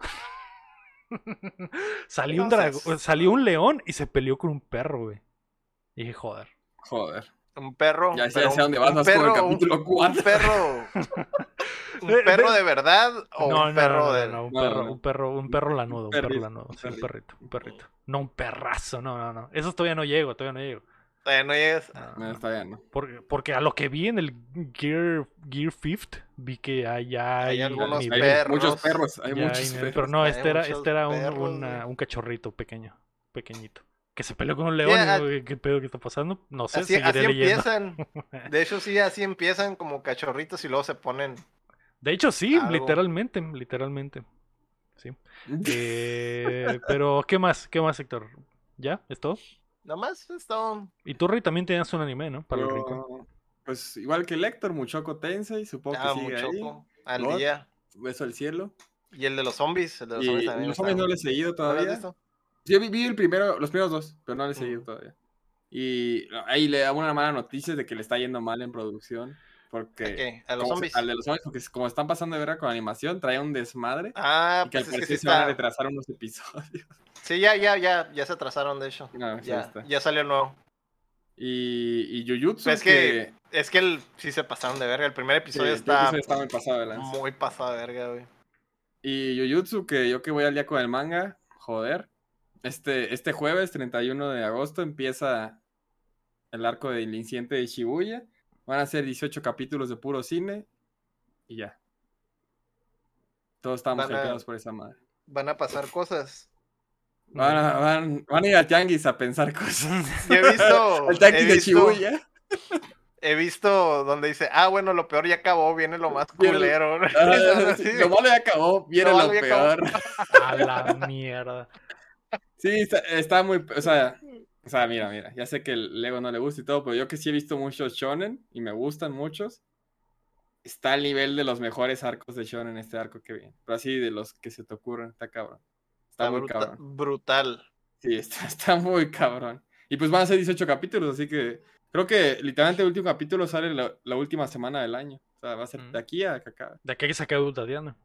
salió, un dragón, salió un león y se peleó con un perro, güey. Y dije, joder. Joder. Un perro. Ya sé dónde vas, un vas por el perro, capítulo un- cuatro. Un perro. ¿Un perro de verdad o no, un no, perro no, no, de.? no, un No, perro, no. un perro, un perro lanudo, un perro perrito, lanudo, un sí, un perrito, un perrito. No un perrazo, no, no, no. Eso todavía no llego, todavía no llego. Eh, no no. está bien, ¿no? Porque, porque a lo que vi en el Gear, Gear Fifth, vi que allá hay, Hay algunos nivel. Hay perros. muchos perros, hay Ya muchos perros. Pero no, Hay este era, este era un, perros, una- güey. un cachorrito pequeño, pequeñito. Que se peleó con un león. y ¿Qué pedo que está pasando? No sé, Así, seguiré así leyendo. empiezan. De hecho, sí, así empiezan como cachorritos y luego se ponen. De hecho, sí, Algo. literalmente, literalmente. Sí. Eh, pero, ¿qué más? ¿Qué más, Héctor? ¿Ya? ¿Es todo? Nomás es todo. Y tú, Rey, también tenías un anime, ¿no? Para el Yo, rincón. Pues igual que Lector, Muchoco Tensei, supongo Ah, que sigue ahí. mucho al God. día. Beso al cielo. Y el de los zombies. El de los Y zombies también. los hombres no lo he seguido ¿No lo has todavía. Yo vi, vi el primero, los primeros dos, pero no lo he seguido Mm. todavía. Y ahí le da una mala noticia de que le está yendo mal en producción. Porque. ¿A qué? ¿A los zombies? al de los zombies, porque como están pasando de verga con animación, trae un desmadre. Ah, y que al pues es que parecer sí se van a retrasar unos episodios. Sí, ya, ya, ya, ya se atrasaron, de hecho. Sí ya, está. ya salió el nuevo. Y, y Jujutsu, Es que, es que el, sí se pasaron de verga. El primer sí, episodio está está muy pasado de lanza. muy pasado de verga, güey. Y Jujutsu, que yo que voy al día con el manga, joder. Este, este jueves, 31 de agosto, empieza el arco del incidente de Shibuya. Van a ser 18 capítulos de puro cine. Y ya. Todos estamos hypeados por esa madre. Van a pasar cosas. Van a, van, van a ir al tianguis a pensar cosas. Yo he visto. Al tianguis he de visto- Shibuya. He visto donde dice, ah, bueno, lo peor ya acabó, viene lo más Viene- culero. Ah, Sí. Lo malo ya acabó, viene Lo peor. A la mierda. Sí, está, está muy. O sea, o sea, mira, mira. Ya sé que el Lego no le gusta y todo, pero yo que sí he visto muchos Shonen y me gustan muchos. Está al nivel de los mejores arcos de Shonen este arco que viene. Pero así de los que se te ocurren, está cabrón. Está, Está muy bruta- cabrón. brutal. Sí, está, está muy cabrón. Y pues van a ser 18 capítulos, así que creo que literalmente el último capítulo sale la, la última semana del año. O sea, va a ser Mm. de aquí a acá. De aquí a que se acabe Ultadiana.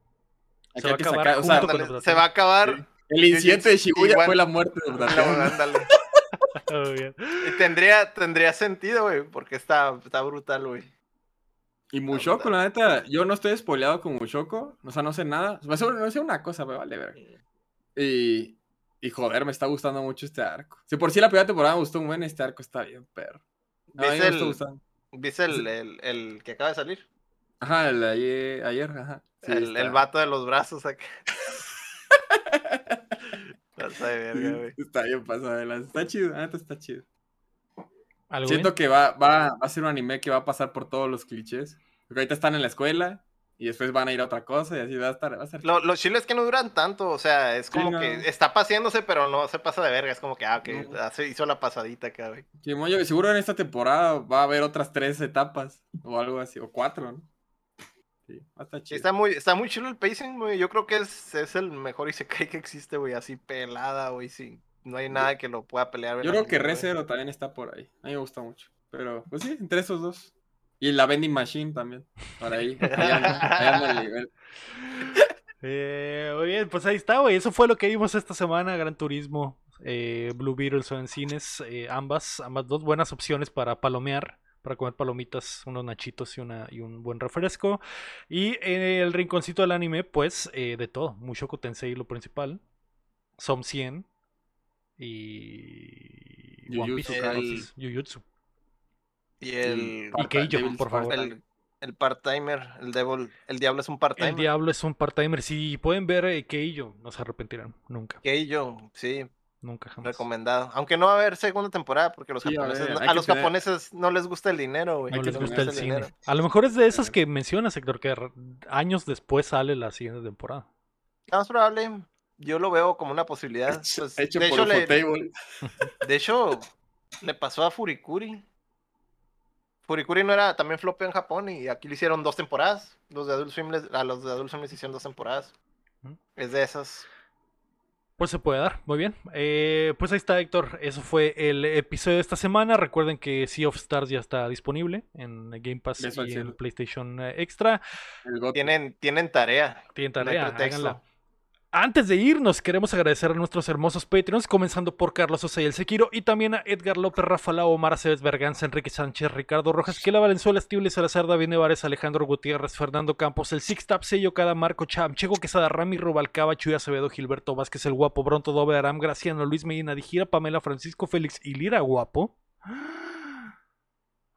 Aquí Se va hay a que acabar sacar- o sea, se va a acabar. Sí. el incidente de Shibuya Igual- fue la muerte de bien. Y tendría, tendría sentido, güey, porque está, está brutal, güey. Y Mushoko, la neta, yo no estoy spoileado con Mushoko, o sea, no sé nada. Me sé, no sé una cosa, me vale ver. Y, y joder, me está gustando mucho este arco. Si por sí la primera temporada me gustó un buen, este arco está bien, perro. Mí ¿Viste el, gustando. ¿viste el, el, el que acaba de salir? Ajá, el de ayer, ayer ajá. Sí, el, el vato de los brazos acá. Está verga, güey. Está bien pasado de lanza. Está chido, neta está chido. ¿Algo Siento bien? que va, va, va a ser un anime que va a pasar por todos los clichés. Porque ahorita están en la escuela y después van a ir a otra cosa y así va a estar. Va a estar Lo- los chiles que no duran tanto, o sea, es como no. que está paseándose, pero no se pasa de verga. Es como que, ah, No. hace- hizo la pasadita acá, güey. Sí, mo, yo- seguro en esta temporada va a haber otras tres etapas o algo así, o cuatro, ¿no? Sí, Sí, chido. está muy, está muy chido el pacing, güey. Yo creo que es, es el mejor Isekai que existe, güey. Así pelada, güey. Sí. No hay nada que lo pueda pelear. Yo creo que güey. ReZero también está por ahí. A mí me gusta mucho. Pero, pues sí, entre esos dos. Y la Vending Machine también. Por ahí. Ahí anda, ahí anda el nivel. Eh, muy bien, pues ahí está, güey. Eso fue lo que vimos esta semana. Gran Turismo, eh, Blue Beetle son en cines. eh, ambas, ambas dos buenas opciones para palomear, para comer palomitas, unos nachitos y, una, y un buen refresco. Y en el rinconcito del anime, pues de todo. Mushoku Tensei, lo principal. Som 100. Y. One Piece. Kaisen. Y el, Y Y Keijo, por favor. El, el part-timer, el devil, el diablo es un El part-timer. diablo es un part-timer. Si pueden ver eh, Keijo, no se arrepentirán. Nunca. Que yo, sí, Nunca jamás. recomendado. Aunque no va a haber segunda temporada porque los Sí, a ver, no- los tener- japoneses no les gusta el dinero, güey. No les gusta el el cine. dinero. A lo mejor es de esas que mencionas, Héctor, que años después sale la siguiente temporada. Más probable, yo lo veo como una posibilidad. Pues, Hecho de, por hecho, le, de hecho, le pasó a Furikuri. Furikuri no era también flopeo en Japón y aquí le hicieron dos temporadas. Los de Adult Swim les- a los de Adult Swim les hicieron dos temporadas. Es de esas. Pues se puede dar, muy bien. Eh, pues ahí está, Héctor. Eso fue el episodio de esta semana. Recuerden que Sea of Stars ya está disponible en Game Pass y en. PlayStation eh, Extra. Tienen, tienen tarea. Tienen tarea, háganla. Antes de irnos, queremos agradecer a nuestros hermosos Patreons, comenzando por Carlos Osa y el Sequiro, y también a Edgar López, Rafa Lau, Omar Aceves, Berganza, Enrique Sánchez, Ricardo Rojas, Kela Valenzuela, Estible Salazar, David Nevares, Alejandro Gutiérrez, Fernando Campos, el Six Tap, Sello Cada, Marco Cham, Checo Quesada, Rami Rubalcaba, Chuy Acevedo, Gilberto Vázquez, el Guapo, Bronto, Dobe Aram, Graciano, Luis Medina, Dijira, Pamela, Francisco Félix y Lira Guapo.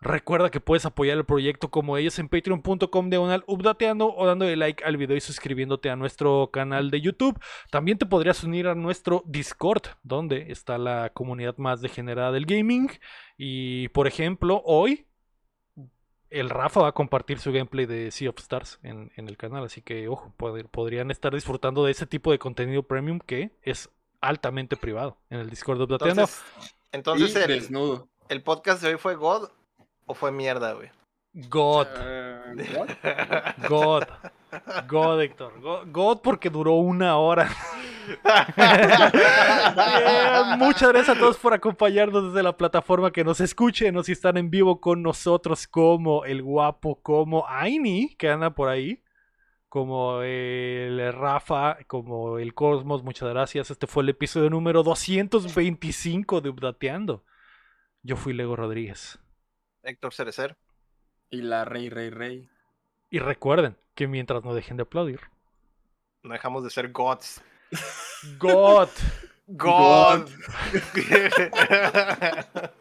Recuerda que puedes apoyar el proyecto como ellos en patreon.com diagonal updateando o dándole like al video y suscribiéndote a nuestro canal de YouTube. También te podrías unir a nuestro Discord, donde está la comunidad más degenerada del gaming. Y por ejemplo, hoy el Rafa va a compartir su gameplay de Sea of Stars en, en el canal. Así que, ojo, pod- podrían estar disfrutando de ese tipo de contenido premium que es altamente privado en el Discord de Updateando. Entonces, Entonces, y el, desnudo. ¿el podcast de hoy fue God o fue mierda, güey? God. Eh, ¿what? God. God, Héctor. God, God porque duró una hora. Muchas gracias a todos por acompañarnos desde la plataforma que nos escuchen o si están en vivo con nosotros como el guapo, como Aini, que anda por ahí, como el Rafa, como el Cosmos, muchas gracias. Este fue el episodio número 225 de Updateando. Yo fui Lego Rodríguez. Héctor Cerecer. Y la rey, rey, rey. Y recuerden que mientras no dejen de aplaudir. No dejamos de ser gods. God. God.